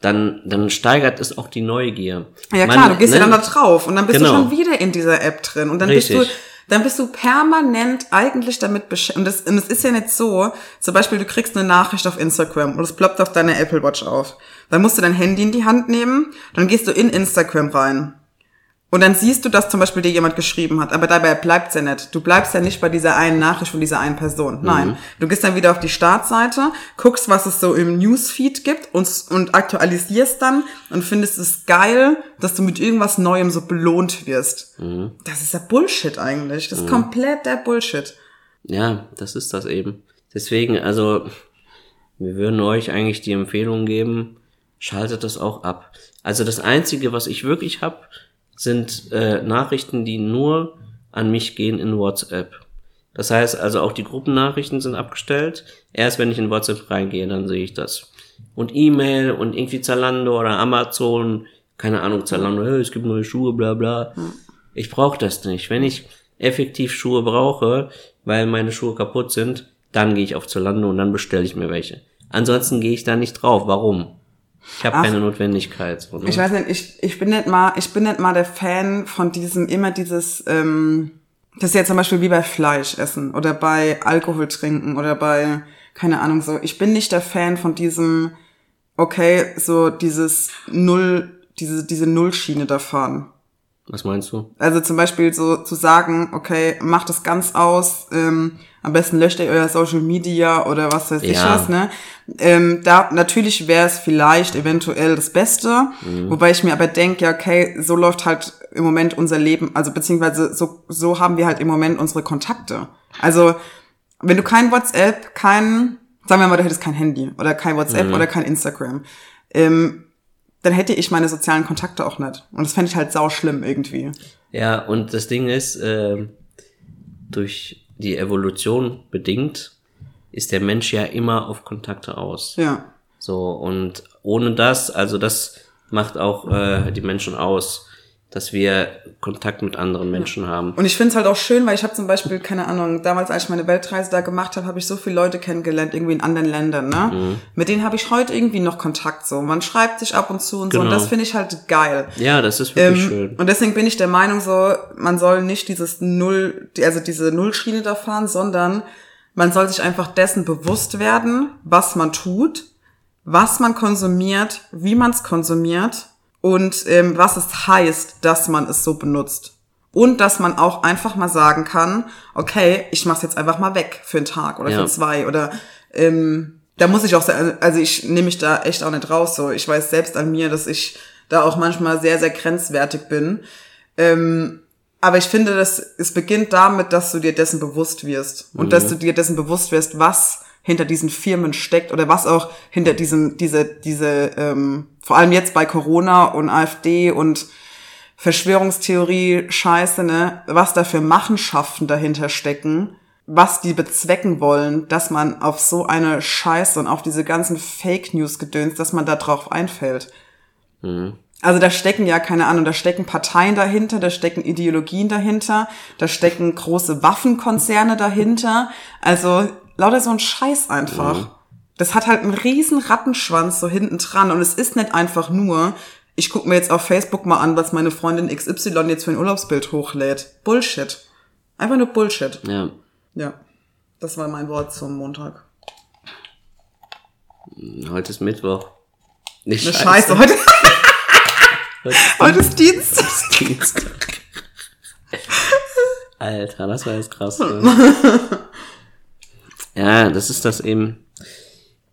Dann, dann steigert es auch die Neugier. Ja Man, klar, du gehst ja ne, dann da drauf und dann bist Genau. du schon wieder in dieser App drin und dann bist Richtig. du dann bist du permanent eigentlich damit beschäftigt. Und das, und es ist ja nicht so, zum Beispiel du kriegst eine Nachricht auf Instagram und es ploppt auf deiner Apple Watch auf. Dann musst du dein Handy in die Hand nehmen, dann gehst du in Instagram rein. Und dann siehst du, dass zum Beispiel dir jemand geschrieben hat, aber dabei bleibt's ja nicht. Du bleibst ja nicht bei dieser einen Nachricht von dieser einen Person. Nein. Du gehst dann wieder auf die Startseite, guckst, was es so im Newsfeed gibt und, und aktualisierst dann und findest es geil, dass du mit irgendwas Neuem so belohnt wirst. Das ist ja Bullshit eigentlich. Das ist komplett der Bullshit. Ja, das ist das eben. Deswegen, also, wir würden euch eigentlich die Empfehlung geben, schaltet das auch ab. Also das Einzige, was ich wirklich hab, sind äh, Nachrichten, die nur an mich gehen in WhatsApp. Das heißt also auch die Gruppennachrichten sind abgestellt. Erst wenn ich in WhatsApp reingehe, dann sehe ich das. Und E-Mail und irgendwie Zalando oder Amazon, keine Ahnung, Zalando, hey, es gibt neue Schuhe, bla bla. Ich brauche das nicht. Wenn ich effektiv Schuhe brauche, weil meine Schuhe kaputt sind, dann gehe ich auf Zalando und dann bestelle ich mir welche. Ansonsten gehe ich da nicht drauf. Warum? Ich habe keine Notwendigkeit. So, ne? Ich weiß nicht, ich, ich bin nicht mal, ich bin nicht mal der Fan von diesem, immer dieses, ähm, das ist ja zum Beispiel wie bei Fleisch essen oder bei Alkohol trinken oder bei, keine Ahnung, so. Ich bin nicht der Fan von diesem, okay, so dieses Null, diese, diese Nullschiene da fahren. Was meinst du? Also zum Beispiel so zu sagen, okay, macht das ganz aus, ähm, am besten löscht ihr euer Social Media oder was weiß ich Ja. was, ne? Ähm, da natürlich wäre es vielleicht eventuell das Beste, wobei ich mir aber denke, ja, okay, so läuft halt im Moment unser Leben, also beziehungsweise so, so haben wir halt im Moment unsere Kontakte. Also wenn du kein WhatsApp, kein, sagen wir mal, du hättest kein Handy oder kein WhatsApp oder kein Instagram, ähm, dann hätte ich meine sozialen Kontakte auch nicht. Und das fände ich halt sau schlimm irgendwie. Ja, und das Ding ist, ähm, durch die Evolution bedingt, ist der Mensch ja immer auf Kontakte aus. Ja. So, und ohne das, also das macht auch äh, die Menschen aus, dass wir Kontakt mit anderen Menschen haben. Und ich finde es halt auch schön, weil ich habe zum Beispiel, keine Ahnung, damals, als ich meine Weltreise da gemacht habe, habe ich so viele Leute kennengelernt, irgendwie in anderen Ländern, ne? Mhm. Mit denen habe ich heute irgendwie noch Kontakt so. Man schreibt sich ab und zu und so. Und Genau. das finde ich halt geil. Ja, das ist wirklich Ähm, schön. Und deswegen bin ich der Meinung so, man soll nicht dieses Null, also diese Nullschiene da fahren, sondern man soll sich einfach dessen bewusst werden, was man tut, was man konsumiert, wie man es konsumiert und ähm, was es heißt, dass man es so benutzt. Und dass man auch einfach mal sagen kann, okay, ich mach's jetzt einfach mal weg für einen Tag oder Ja. für zwei oder ähm, da muss ich auch sagen, also ich nehme mich da echt auch nicht raus. So, ich weiß selbst an mir, dass ich da auch manchmal sehr, sehr grenzwertig bin. Ähm, aber ich finde, dass es beginnt damit, dass du dir dessen bewusst wirst und dass du dir dessen bewusst wirst, was hinter diesen Firmen steckt oder was auch hinter diesem diese diese ähm, vor allem jetzt bei Corona und AfD und Verschwörungstheorie Scheiße, ne, was da für Machenschaften dahinter stecken, was die bezwecken wollen, dass man auf so eine Scheiße und auf diese ganzen Fake News gedöns, dass man da drauf einfällt. Also da stecken ja keine Ahnung, da stecken Parteien dahinter, da stecken Ideologien dahinter, da stecken große Waffenkonzerne dahinter. Also lauter so ein Scheiß einfach. Das hat halt einen riesen Rattenschwanz so hinten dran und es ist nicht einfach nur, ich guck mir jetzt auf Facebook mal an, was meine Freundin XY jetzt für ein Urlaubsbild hochlädt. Bullshit. Einfach nur Bullshit. Ja. Ja. Das war mein Wort zum Montag. Heute ist Mittwoch. Nicht Eine Scheiße. Heute, [laughs] Heute ist heute ist Dienstag. Dienstag. Alter, das war jetzt krass. [laughs] Ne? Ja, das ist das eben.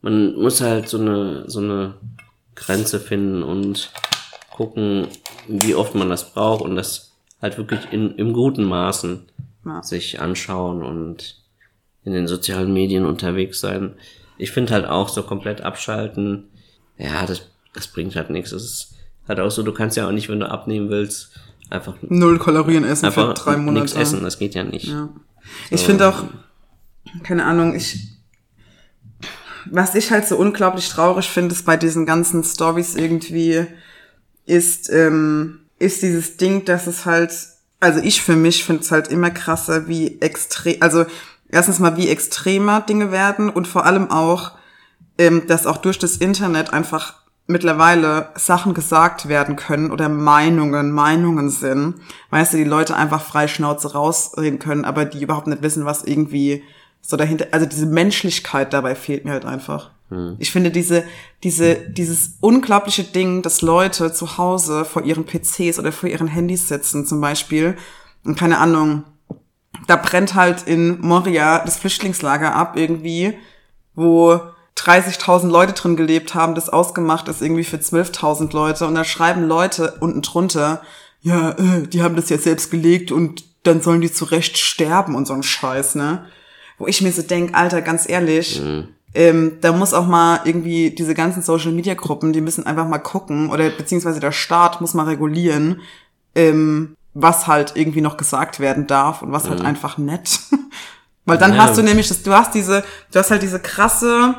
Man muss halt so eine, so eine Grenze finden und gucken, wie oft man das braucht und das halt wirklich in, im guten Maßen Ja. sich anschauen und in den sozialen Medien unterwegs sein. Ich finde halt auch so komplett abschalten, ja, das, das bringt halt nichts. Es ist halt auch so, du kannst ja auch nicht, wenn du abnehmen willst, einfach Null Kalorien essen für einfach drei Monate. nichts essen, das geht ja nicht. Ja. Ich finde auch, keine Ahnung, ich, was ich halt so unglaublich traurig finde, ist bei diesen ganzen Stories irgendwie, ist, ähm, ist dieses Ding, dass es halt, also ich für mich finde es halt immer krasser, wie extrem, also erstens mal, wie extremer Dinge werden und vor allem auch, ähm, dass auch durch das Internet einfach mittlerweile Sachen gesagt werden können oder Meinungen, Meinungen sind. Weißt du, die Leute einfach frei Schnauze rausreden können, aber die überhaupt nicht wissen, was irgendwie so dahinter, also diese Menschlichkeit dabei fehlt mir halt einfach. Ich finde diese, diese, dieses unglaubliche Ding, dass Leute zu Hause vor ihren PCs oder vor ihren Handys sitzen zum Beispiel und keine Ahnung, da brennt halt in Moria das Flüchtlingslager ab irgendwie, wo 30.000 Leute drin gelebt haben, das ausgemacht ist irgendwie für 12.000 Leute und da schreiben Leute unten drunter, ja, äh, die haben das ja selbst gelegt und dann sollen die zurecht sterben und so ein Scheiß, ne? Wo ich mir so denk, Alter, ganz ehrlich, ähm, da muss auch mal irgendwie diese ganzen Social-Media-Gruppen, die müssen einfach mal gucken oder beziehungsweise der Staat muss mal regulieren, ähm, was halt irgendwie noch gesagt werden darf und was halt einfach nett. [laughs] Weil dann Ja. hast du nämlich, das, du hast diese, du hast halt diese krasse,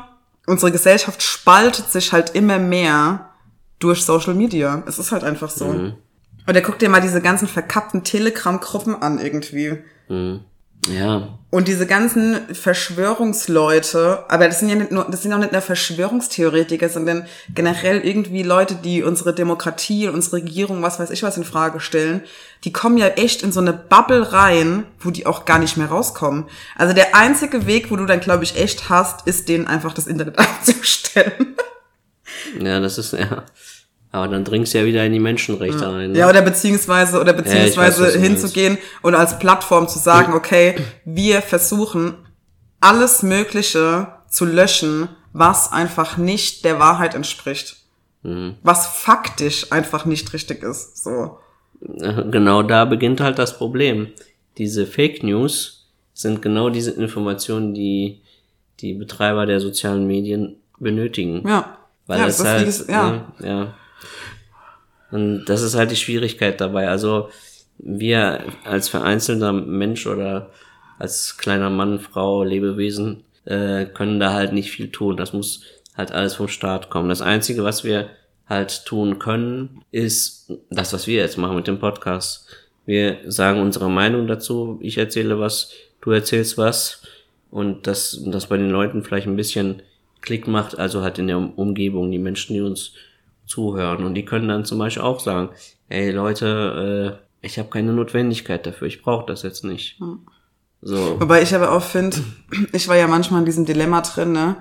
unsere Gesellschaft spaltet sich halt immer mehr durch Social Media. Es ist halt einfach so. Oder guck dir mal diese ganzen verkappten Telegram-Gruppen an irgendwie. Ja, Und diese ganzen Verschwörungsleute, aber das sind ja nicht nur, das sind auch nicht nur Verschwörungstheoretiker, sondern generell irgendwie Leute, die unsere Demokratie, unsere Regierung, was weiß ich was in Frage stellen, die kommen ja echt in so eine Bubble rein, wo die auch gar nicht mehr rauskommen. Also der einzige Weg, wo du dann, glaube ich, echt hast, ist denen einfach das Internet [laughs] abzustellen. ja, das ist, ja. Aber dann dringst du ja wieder in die Menschenrechte ein. Ne? Ja, oder beziehungsweise, oder weiß, beziehungsweise was du hinzugehen und als Plattform zu sagen, okay, wir versuchen alles Mögliche zu löschen, was einfach nicht der Wahrheit entspricht. Mhm. Was faktisch einfach nicht richtig ist. So. genau da beginnt halt das Problem. Diese Fake News sind genau diese Informationen, die die Betreiber der sozialen Medien benötigen. Ja. Weil ja, das, ist halt, dieses- ja. ne, ja. Und das ist halt die Schwierigkeit dabei. Also wir als vereinzelter Mensch oder als kleiner Mann, Frau, Lebewesen äh, können da halt nicht viel tun. Das muss halt alles vom Staat kommen. Das Einzige, was wir halt tun können, ist das, was wir jetzt machen mit dem Podcast. Wir sagen unsere Meinung dazu. Ich erzähle was, du erzählst was. Und das, das bei den Leuten vielleicht ein bisschen Klick macht, also halt in der Um- Umgebung, die Menschen, die uns zuhören. Und die können dann zum Beispiel auch sagen, ey Leute, äh, ich habe keine Notwendigkeit dafür, ich brauche das jetzt nicht. So. Wobei ich aber auch finde, [clears throat] ich war ja manchmal in diesem Dilemma drin, ne?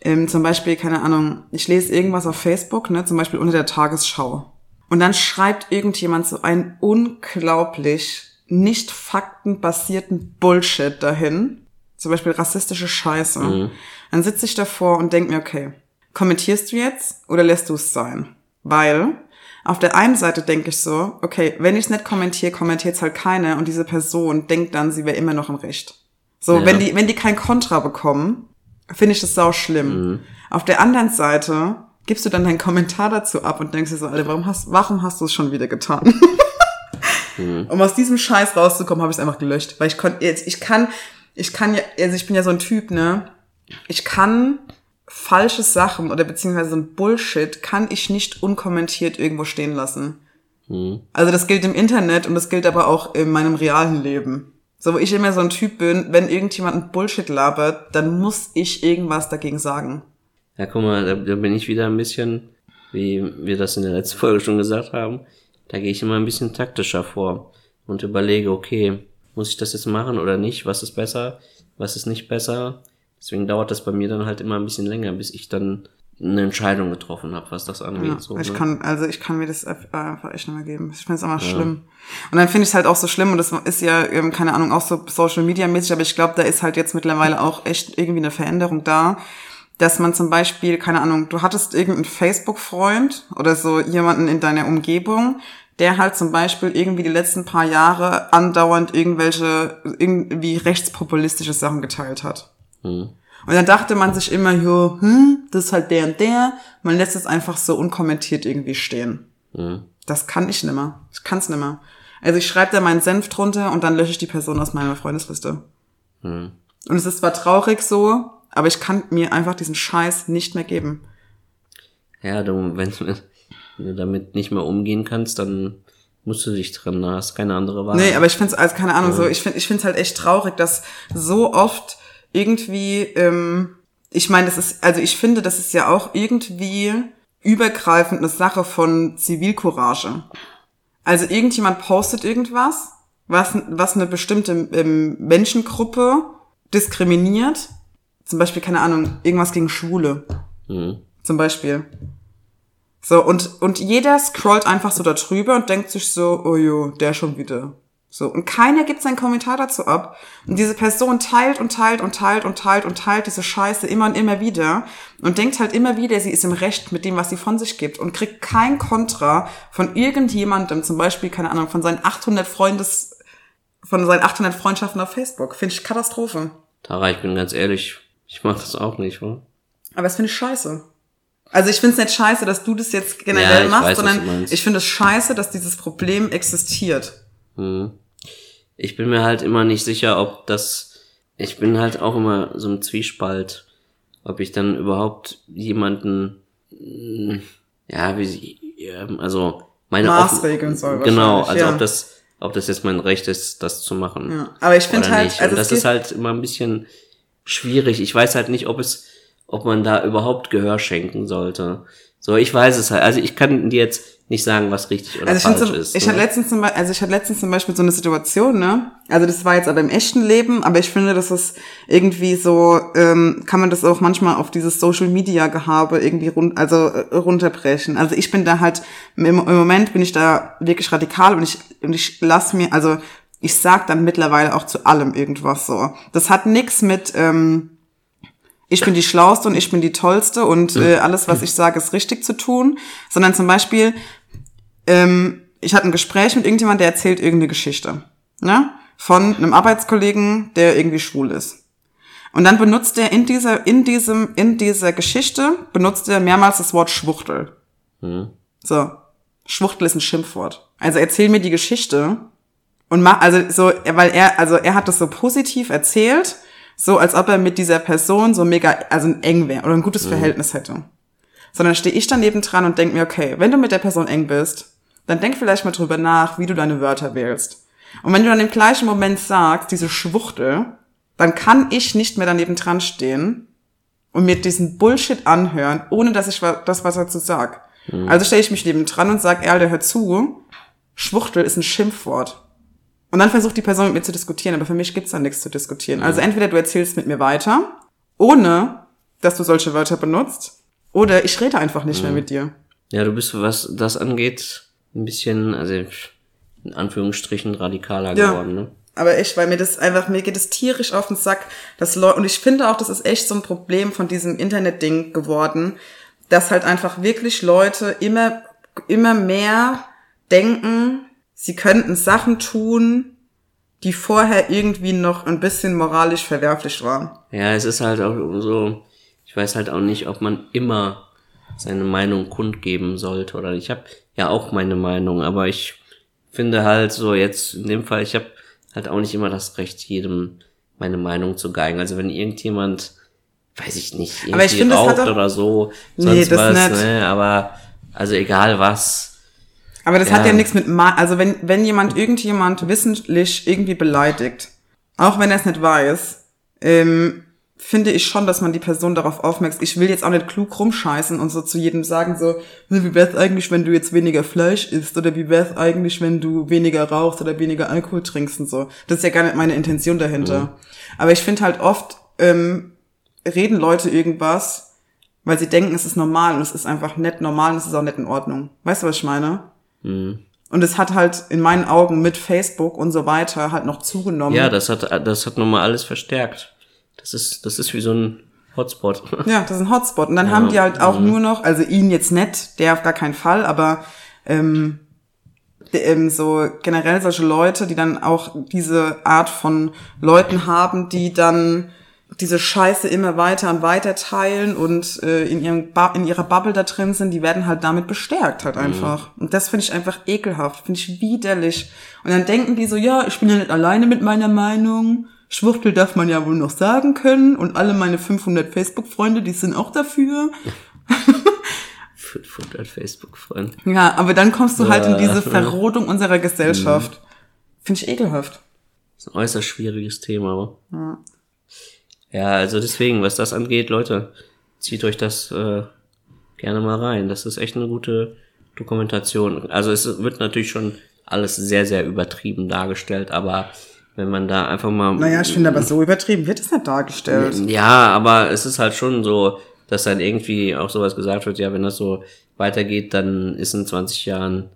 Ähm, zum Beispiel, keine Ahnung, ich lese irgendwas auf Facebook, ne, zum Beispiel unter der Tagesschau. Und dann schreibt irgendjemand so einen unglaublich nicht faktenbasierten Bullshit dahin. Zum Beispiel rassistische Scheiße. Mhm. Dann sitze ich davor und denke mir, okay, kommentierst du jetzt oder lässt du es sein? Weil auf der einen Seite denke ich so, okay, wenn ich es nicht kommentiere, kommentiert es halt keiner und diese Person denkt dann, sie wäre immer noch im Recht. So, Ja. wenn die, wenn die kein Kontra bekommen, finde ich das sau schlimm. Mhm. Auf der anderen Seite gibst du dann deinen Kommentar dazu ab und denkst dir so, Alter, warum hast, warum hast du es schon wieder getan? [laughs] Um aus diesem Scheiß rauszukommen, habe ich es einfach gelöscht. Weil ich konnte jetzt, ich kann, ich kann ja, also ich bin ja so ein Typ, ne? Ich kann falsche Sachen oder beziehungsweise so ein Bullshit kann ich nicht unkommentiert irgendwo stehen lassen. Also das gilt im Internet und das gilt aber auch in meinem realen Leben. So, wo ich immer so ein Typ bin, wenn irgendjemand ein Bullshit labert, dann muss ich irgendwas dagegen sagen. Ja, guck mal, da, da bin ich wieder ein bisschen, wie wir das in der letzten Folge schon gesagt haben, da gehe ich immer ein bisschen taktischer vor und überlege, okay, muss ich das jetzt machen oder nicht? Was ist besser? Was ist nicht besser? Deswegen dauert das bei mir dann halt immer ein bisschen länger, bis ich dann eine Entscheidung getroffen habe, was das angeht. Ja, so, ich ne? kann, also ich kann mir das einfach echt nicht mehr geben. Ich finde es einfach schlimm. Und dann finde ich es halt auch so schlimm, und das ist ja, ähm, keine Ahnung, auch so Social Media mäßig, aber ich glaube, da ist halt jetzt mittlerweile auch echt irgendwie eine Veränderung da, dass man zum Beispiel, keine Ahnung, du hattest irgendeinen Facebook-Freund oder so jemanden in deiner Umgebung, der halt zum Beispiel irgendwie die letzten paar Jahre andauernd irgendwelche, irgendwie rechtspopulistische Sachen geteilt hat. Und dann dachte man sich immer, jo, hm, das ist halt der und der. Man lässt es einfach so unkommentiert irgendwie stehen. Das kann ich nimmer. Ich kann's nimmer. Also ich schreibe da meinen Senf drunter und dann lösche ich die Person aus meiner Freundesliste. Und es ist zwar traurig so, aber ich kann mir einfach diesen Scheiß nicht mehr geben. Ja, du, wenn, du- damit nicht mehr umgehen kannst, dann musst du dich dran, da hast keine andere Wahl. Nee, aber ich find's also keine Ahnung, so, ich find, ich find's halt echt traurig, dass so oft irgendwie, ähm, ich meine, das ist, also ich finde, das ist ja auch irgendwie übergreifend eine Sache von Zivilcourage. Also irgendjemand postet irgendwas, was, was eine bestimmte ähm, Menschengruppe diskriminiert. Zum Beispiel, keine Ahnung, irgendwas gegen Schwule. Mhm. Zum Beispiel. So, und, und jeder scrollt einfach so da drüber und denkt sich so, oh jo, der schon wieder. So, und keiner gibt seinen Kommentar dazu ab. Und diese Person teilt und teilt und teilt und teilt und teilt diese Scheiße immer und immer wieder und denkt halt immer wieder, sie ist im Recht mit dem, was sie von sich gibt und kriegt kein Kontra von irgendjemandem, zum Beispiel, keine Ahnung, von seinen 800 Freundes, von seinen 800 Freundschaften auf Facebook. Finde ich Katastrophe. Tara, ich bin ganz ehrlich, ich mach das auch nicht, wa? Aber das finde ich scheiße. Also ich finde es nicht scheiße, dass du das jetzt Ja, generell ich machst, weiß, sondern ich finde es scheiße, dass dieses Problem existiert. Ich bin mir halt immer nicht sicher, ob das, ich bin halt auch immer so im Zwiespalt, ob ich dann überhaupt jemanden, mm, ja, wie sie, also meine Maßregeln soll Genau, also ja. ob das, ob das jetzt mein Recht ist, das zu machen. Ja. Aber ich finde oder halt, nicht. also das ist halt immer ein bisschen schwierig. Ich weiß halt nicht, ob es, ob man da überhaupt Gehör schenken sollte. So, ich weiß es halt. Also ich kann dir jetzt nicht sagen, was richtig oder also ich, falsch so, ist. ich ne? hatte letztens zum Beispiel, also ich hatte letztens zum Beispiel so eine Situation, ne? Also das war jetzt aber im echten Leben, aber ich finde, das ist irgendwie so, ähm, kann man das auch manchmal auf dieses Social Media Gehabe irgendwie run also äh, runterbrechen. Also ich bin da halt im, im Moment bin ich da wirklich radikal und ich und ich lass mir, also ich sag dann mittlerweile auch zu allem irgendwas so. Das hat nix mit ähm, ich bin die Schlauste und ich bin die Tollste und äh, alles, was ich sage, ist richtig zu tun, sondern zum Beispiel, ähm, ich hatte ein Gespräch mit irgendjemandem, der erzählt irgendeine Geschichte, ne? Von einem Arbeitskollegen, der irgendwie schwul ist. Und dann benutzt er in dieser, in diesem, in dieser Geschichte, benutzt er mehrmals das Wort Schwuchtel. So. Schwuchtel ist ein Schimpfwort. Also erzähl mir die Geschichte und mach, also so, weil er, also er hat das so positiv erzählt, so als ob er mit dieser Person so mega, also eng wäre oder ein gutes Verhältnis hätte. Sondern stehe ich daneben dran und denk mir, okay, wenn du mit der Person eng bist, dann denk vielleicht mal drüber nach, wie du deine Wörter wählst. Und wenn du dann im gleichen Moment sagst, diese Schwuchtel, dann kann ich nicht mehr daneben dran stehen und mir diesen Bullshit anhören, ohne dass ich das was dazu sag. Also stelle ich mich neben dran und sag, Erl, hör zu, Schwuchtel ist ein Schimpfwort. Und dann versucht die Person mit mir zu diskutieren, aber für mich gibt's da nichts zu diskutieren. Also entweder du erzählst mit mir weiter, ohne dass du solche Wörter benutzt, oder ich rede einfach nicht mehr mit dir. Ja, du bist, was das angeht, ein bisschen, also in Anführungsstrichen radikaler Ja. geworden, ne? Aber echt, weil mir das einfach, mir geht es tierisch auf den Sack, dass Leute, und ich finde auch, das ist echt so ein Problem von diesem Internet-Ding geworden, dass halt einfach wirklich Leute immer, immer mehr denken, sie könnten Sachen tun, die vorher irgendwie noch ein bisschen moralisch verwerflich waren. Ja, es ist halt auch so, ich weiß halt auch nicht, ob man immer seine Meinung kundgeben sollte oder ich habe ja auch meine Meinung, aber ich finde halt so jetzt in dem Fall, ich habe halt auch nicht immer das Recht, jedem meine Meinung zu geigen. Also wenn irgendjemand, weiß ich nicht, irgendwie Aber ich hat raucht doch- oder so, Nee, sonst das was, nicht. ne, aber also egal was, Aber das Ja. hat ja nichts mit, Ma also wenn, wenn jemand irgendjemand wissentlich irgendwie beleidigt, auch wenn er es nicht weiß, ähm, finde ich schon, dass man die Person darauf aufmerkt. Ich will jetzt auch nicht klug rumscheißen und so zu jedem sagen so, "Hm, wie wär's eigentlich, wenn du jetzt weniger Fleisch isst oder wie wär's eigentlich, wenn du weniger rauchst oder weniger Alkohol trinkst und so. Das ist ja gar nicht meine Intention dahinter. Aber ich finde halt oft, ähm, reden Leute irgendwas, weil sie denken, es ist normal und es ist einfach nicht normal und es ist auch nicht in Ordnung. Weißt du, was ich meine? Und es hat halt in meinen Augen mit Facebook und so weiter halt noch zugenommen. ja, das hat, das hat nochmal alles verstärkt. Das ist, das ist wie so ein Hotspot. [laughs] Ja, das ist ein Hotspot. Und dann haben die halt auch nur noch, also ihn jetzt nicht, der auf gar keinen Fall, aber ähm, ähm, so generell solche Leute, die dann auch diese Art von Leuten haben, die dann diese Scheiße immer weiter und weiter teilen und äh, in, ihrem ba in ihrer Bubble da drin sind, die werden halt damit bestärkt halt einfach. Und das finde ich einfach ekelhaft, finde ich widerlich. Und dann denken die so, ja, ich bin ja nicht alleine mit meiner Meinung. Schwuchtel darf man ja wohl noch sagen können und alle meine 500 Facebook-Freunde, die sind auch dafür. [laughs] 500 Facebook-Freunde. Ja, aber dann kommst du halt in diese [laughs] Ja. Verrodung unserer Gesellschaft. Finde ich ekelhaft. Das ist ein äußerst schwieriges Thema, aber. Ja, also deswegen, was das angeht, Leute, zieht euch das äh, gerne mal rein. Das ist echt eine gute Dokumentation. Also es wird natürlich schon alles sehr, sehr übertrieben dargestellt, aber wenn man da einfach mal. Naja, ich finde aber so übertrieben wird es nicht dargestellt. Ja, aber es ist halt schon so, dass dann irgendwie auch sowas gesagt wird, ja, wenn das so weitergeht, dann ist in 20 Jahren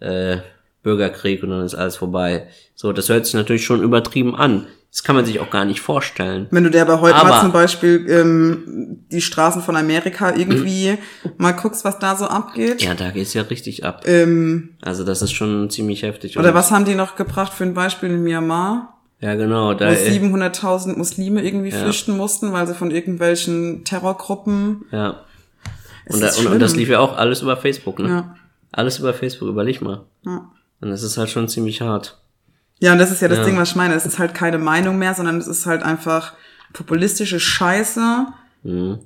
äh, Bürgerkrieg und dann ist alles vorbei. So, das hört sich natürlich schon übertrieben an. Das kann man sich auch gar nicht vorstellen. Wenn du dir aber heute Aber- mal zum Beispiel ähm, die Straßen von Amerika irgendwie mal guckst, was da so abgeht. Ja, da geht's ja richtig ab. Ähm, Also das ist schon ziemlich heftig. oder Und- was haben die noch gebracht für ein Beispiel in Myanmar? Ja, genau. Da, Wo äh, 700.000 Muslime irgendwie flüchten mussten, weil sie von irgendwelchen Terrorgruppen. ja. Und, da, und, und das lief ja auch alles über Facebook, ne? Ja. Alles über Facebook, überleg mal. Ja. Und das ist halt schon ziemlich hart. Ja, und das ist ja das Ja. Ding, was ich meine. Es ist halt keine Meinung mehr, sondern es ist halt einfach populistische Scheiße, Mhm.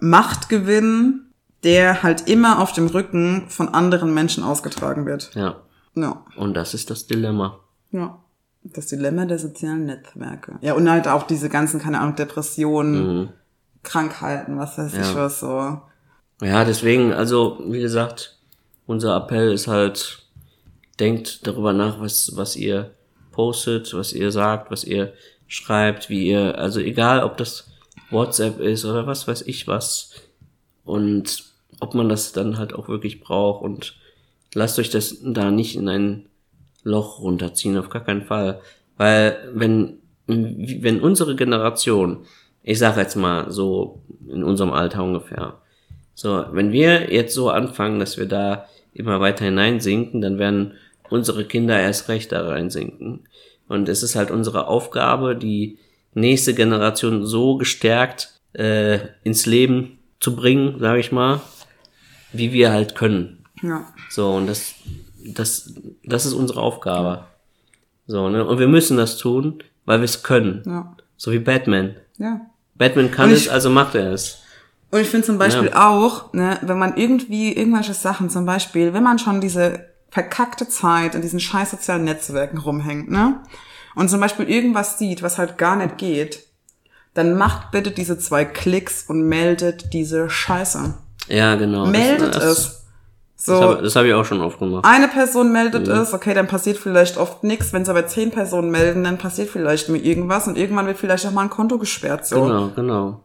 Machtgewinn, der halt immer auf dem Rücken von anderen Menschen ausgetragen wird. Ja. Ja. Und das ist das Dilemma. Ja. Das Dilemma der sozialen Netzwerke. Ja, und halt auch diese ganzen, keine Ahnung, Depressionen, Krankheiten, was weiß ich Mhm. Ja. was so. Ja, deswegen, also, wie gesagt, unser Appell ist halt, denkt darüber nach, was, was ihr postet, was ihr sagt, was ihr schreibt, wie ihr, also egal, ob das WhatsApp ist oder was weiß ich was. Und ob man das dann halt auch wirklich braucht und lasst euch das da nicht in ein Loch runterziehen, auf gar keinen Fall. Weil wenn, wenn unsere Generation, ich sag jetzt mal so in unserem Alter ungefähr, so, wenn wir jetzt so anfangen, dass wir da immer weiter hineinsinken, dann werden unsere Kinder erst recht da reinsinken. Und es ist halt unsere Aufgabe, die nächste Generation so gestärkt äh, ins Leben zu bringen, sage ich mal, wie wir halt können. Ja. So, und das, das, das ist unsere Aufgabe. So, ne? Und wir müssen das tun, weil wir es können. Ja. So wie Batman. Ja. Batman kann ich- es, also macht er es. Und ich finde zum Beispiel auch, ne, wenn man irgendwie irgendwelche Sachen, zum Beispiel, wenn man schon diese verkackte Zeit in diesen scheiß sozialen Netzwerken rumhängt, ne, und zum Beispiel irgendwas sieht, was halt gar nicht geht, dann macht bitte diese zwei Klicks und meldet diese Scheiße. Ja, genau. Das- Meldet das, es. So, Das habe das hab ich auch schon oft gemacht. eine Person meldet es, okay, dann passiert vielleicht oft nichts. Wenn es aber zehn Personen melden, dann passiert vielleicht nur irgendwas und irgendwann wird vielleicht auch mal ein Konto gesperrt. So. Genau, genau.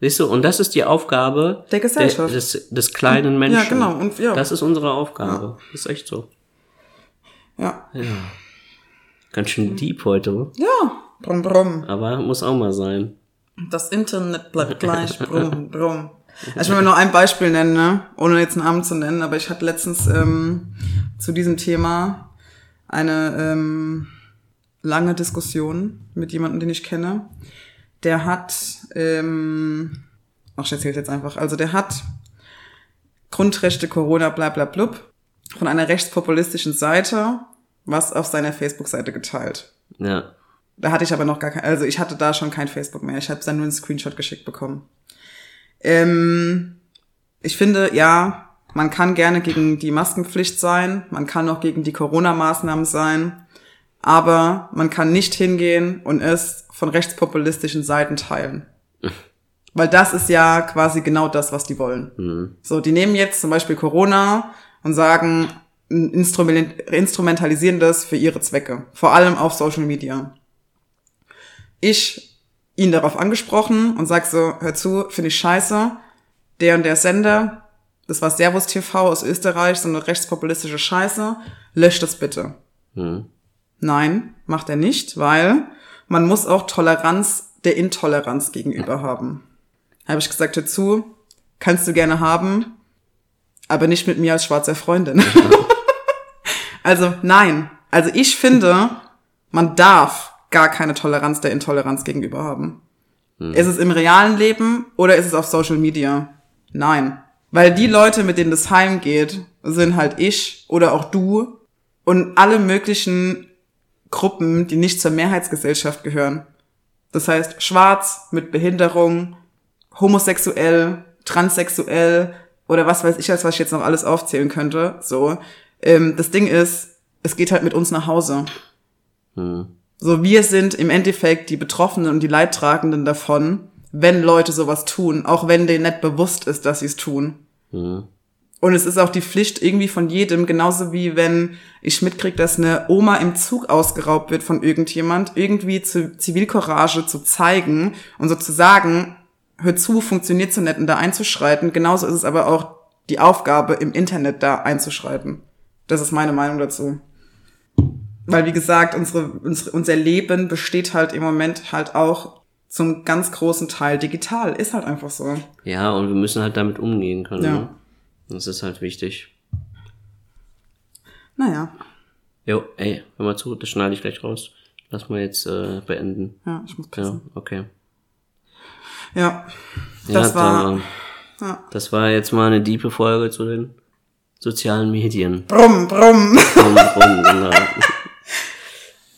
Siehst du, und das ist die Aufgabe Der Gesellschaft. des, des kleinen Menschen. Ja, genau, und ja. Das ist unsere Aufgabe. Das ist echt so. Ja. Ganz schön deep heute, Ja. Brumm, brumm. aber muss auch mal sein. Das Internet bleibt [laughs] gleich. Brumm, brumm. Ich will mir nur ein Beispiel nennen, ne? ohne jetzt einen Namen zu nennen, aber ich hatte letztens ähm, zu diesem Thema eine ähm, lange Diskussion mit jemandem, den ich kenne. Der hat, ähm, ach, ich erzähle jetzt einfach, also der hat Grundrechte Corona bla bla blub von einer rechtspopulistischen Seite was auf seiner Facebook-Seite geteilt. Ja. Da hatte ich aber noch gar kein, also ich hatte da schon kein Facebook mehr. Ich habe dann nur einen Screenshot geschickt bekommen. Ähm, ich finde, ja, man kann gerne gegen die Maskenpflicht sein, man kann auch gegen die Corona-Maßnahmen sein, aber man kann nicht hingehen und es von rechtspopulistischen Seiten teilen. [laughs] Weil das ist ja quasi genau das, was die wollen. So, die nehmen jetzt zum Beispiel Corona und sagen, instrument instrumentalisieren das für ihre Zwecke. Vor allem auf Social Media. Ich ihn darauf angesprochen und sag so, hör zu, finde ich scheiße. Der und der Sender, das war Servus TV aus Österreich, so eine rechtspopulistische Scheiße, löscht das bitte. Hm. Nein, macht er nicht, weil man muss auch Toleranz der Intoleranz gegenüber haben. Habe ich gesagt, hör zu, kannst du gerne haben, aber nicht mit mir als schwarzer Freundin. [laughs] also nein. Also ich finde, man darf gar keine Toleranz der Intoleranz gegenüber haben. Ist es im realen Leben oder ist es auf Social Media? Nein. Weil die Leute, mit denen das heimgeht, sind halt ich oder auch du und alle möglichen Gruppen, die nicht zur Mehrheitsgesellschaft gehören. Das heißt, schwarz, mit Behinderung, homosexuell, transsexuell oder was weiß ich als was ich jetzt noch alles aufzählen könnte. So, ähm, das Ding ist, es geht halt mit uns nach Hause. So, wir sind im Endeffekt die Betroffenen und die Leidtragenden davon, wenn Leute sowas tun, auch wenn denen nicht bewusst ist, dass sie es tun. Und es ist auch die Pflicht irgendwie von jedem, genauso wie wenn ich mitkriege, dass eine Oma im Zug ausgeraubt wird von irgendjemand, irgendwie zu Zivilcourage zu zeigen und so zu sagen, hör zu, funktioniert so nicht und da einzuschreiten. Genauso ist es aber auch die Aufgabe, im Internet da einzuschreiten. Das ist meine Meinung dazu. Weil, wie gesagt, unsere, unsere, unser Leben besteht halt im Moment halt auch zum ganz großen Teil digital. Ist halt einfach so. Ja, und wir müssen halt damit umgehen können. Ja. Ne? Das ist halt wichtig. Naja, Jo, ey, hör mal zu, das schneide ich gleich raus. Lass mal jetzt äh, beenden. ja, ich muss Ja, pissen. okay. Ja, das ja, war, dann, ja. das war jetzt mal eine diepe Folge zu den sozialen Medien. brumm, brumm. Rum, rum, genau.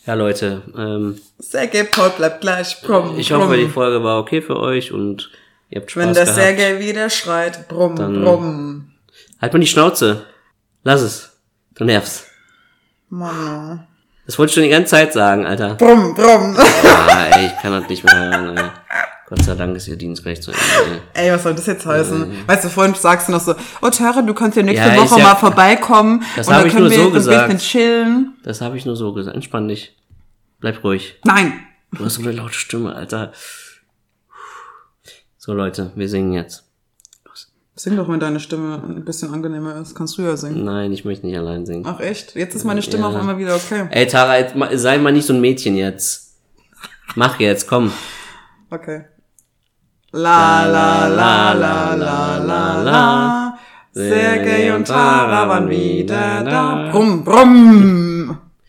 Ja, Leute, ähm, Sergei Paul bleibt gleich, brumm, ich brumm. hoffe, die Folge war okay für euch und ihr habt Spaß Wenn der gehabt. Sergei wieder schreit, brumm, brumm. Halt mal die Schnauze. Lass es. Du nervst. Mann, Das wollte ich schon die ganze Zeit sagen, Alter. brumm, brumm. Ja, ey, ich kann das nicht mehr hören, ey. Gott sei Dank ist ihr Dienst gleich zu Ende, ey. Was soll das jetzt heißen? Weißt du, vorhin sagst du noch so, oh Tara, du kannst ja nächste Ja, Woche ja- mal vorbeikommen. Das und hab dann ich nur wir so jetzt ein gesagt. bisschen chillen. Das habe ich nur so gesagt. Entspann dich. Bleib ruhig. Nein. Du hast so eine laute Stimme, Alter. So, Leute, wir singen jetzt. Sing doch, wenn deine Stimme ein bisschen angenehmer ist. Kannst du ja singen. Nein, ich möchte nicht allein singen. Ach echt? Jetzt ist meine Stimme Ja. auf einmal wieder okay. Ey, Tara, jetzt sei mal nicht so ein Mädchen jetzt. Mach jetzt, komm. Okay. La la la la la la la. Sergei und Tara waren wieder da. Brumm, brumm.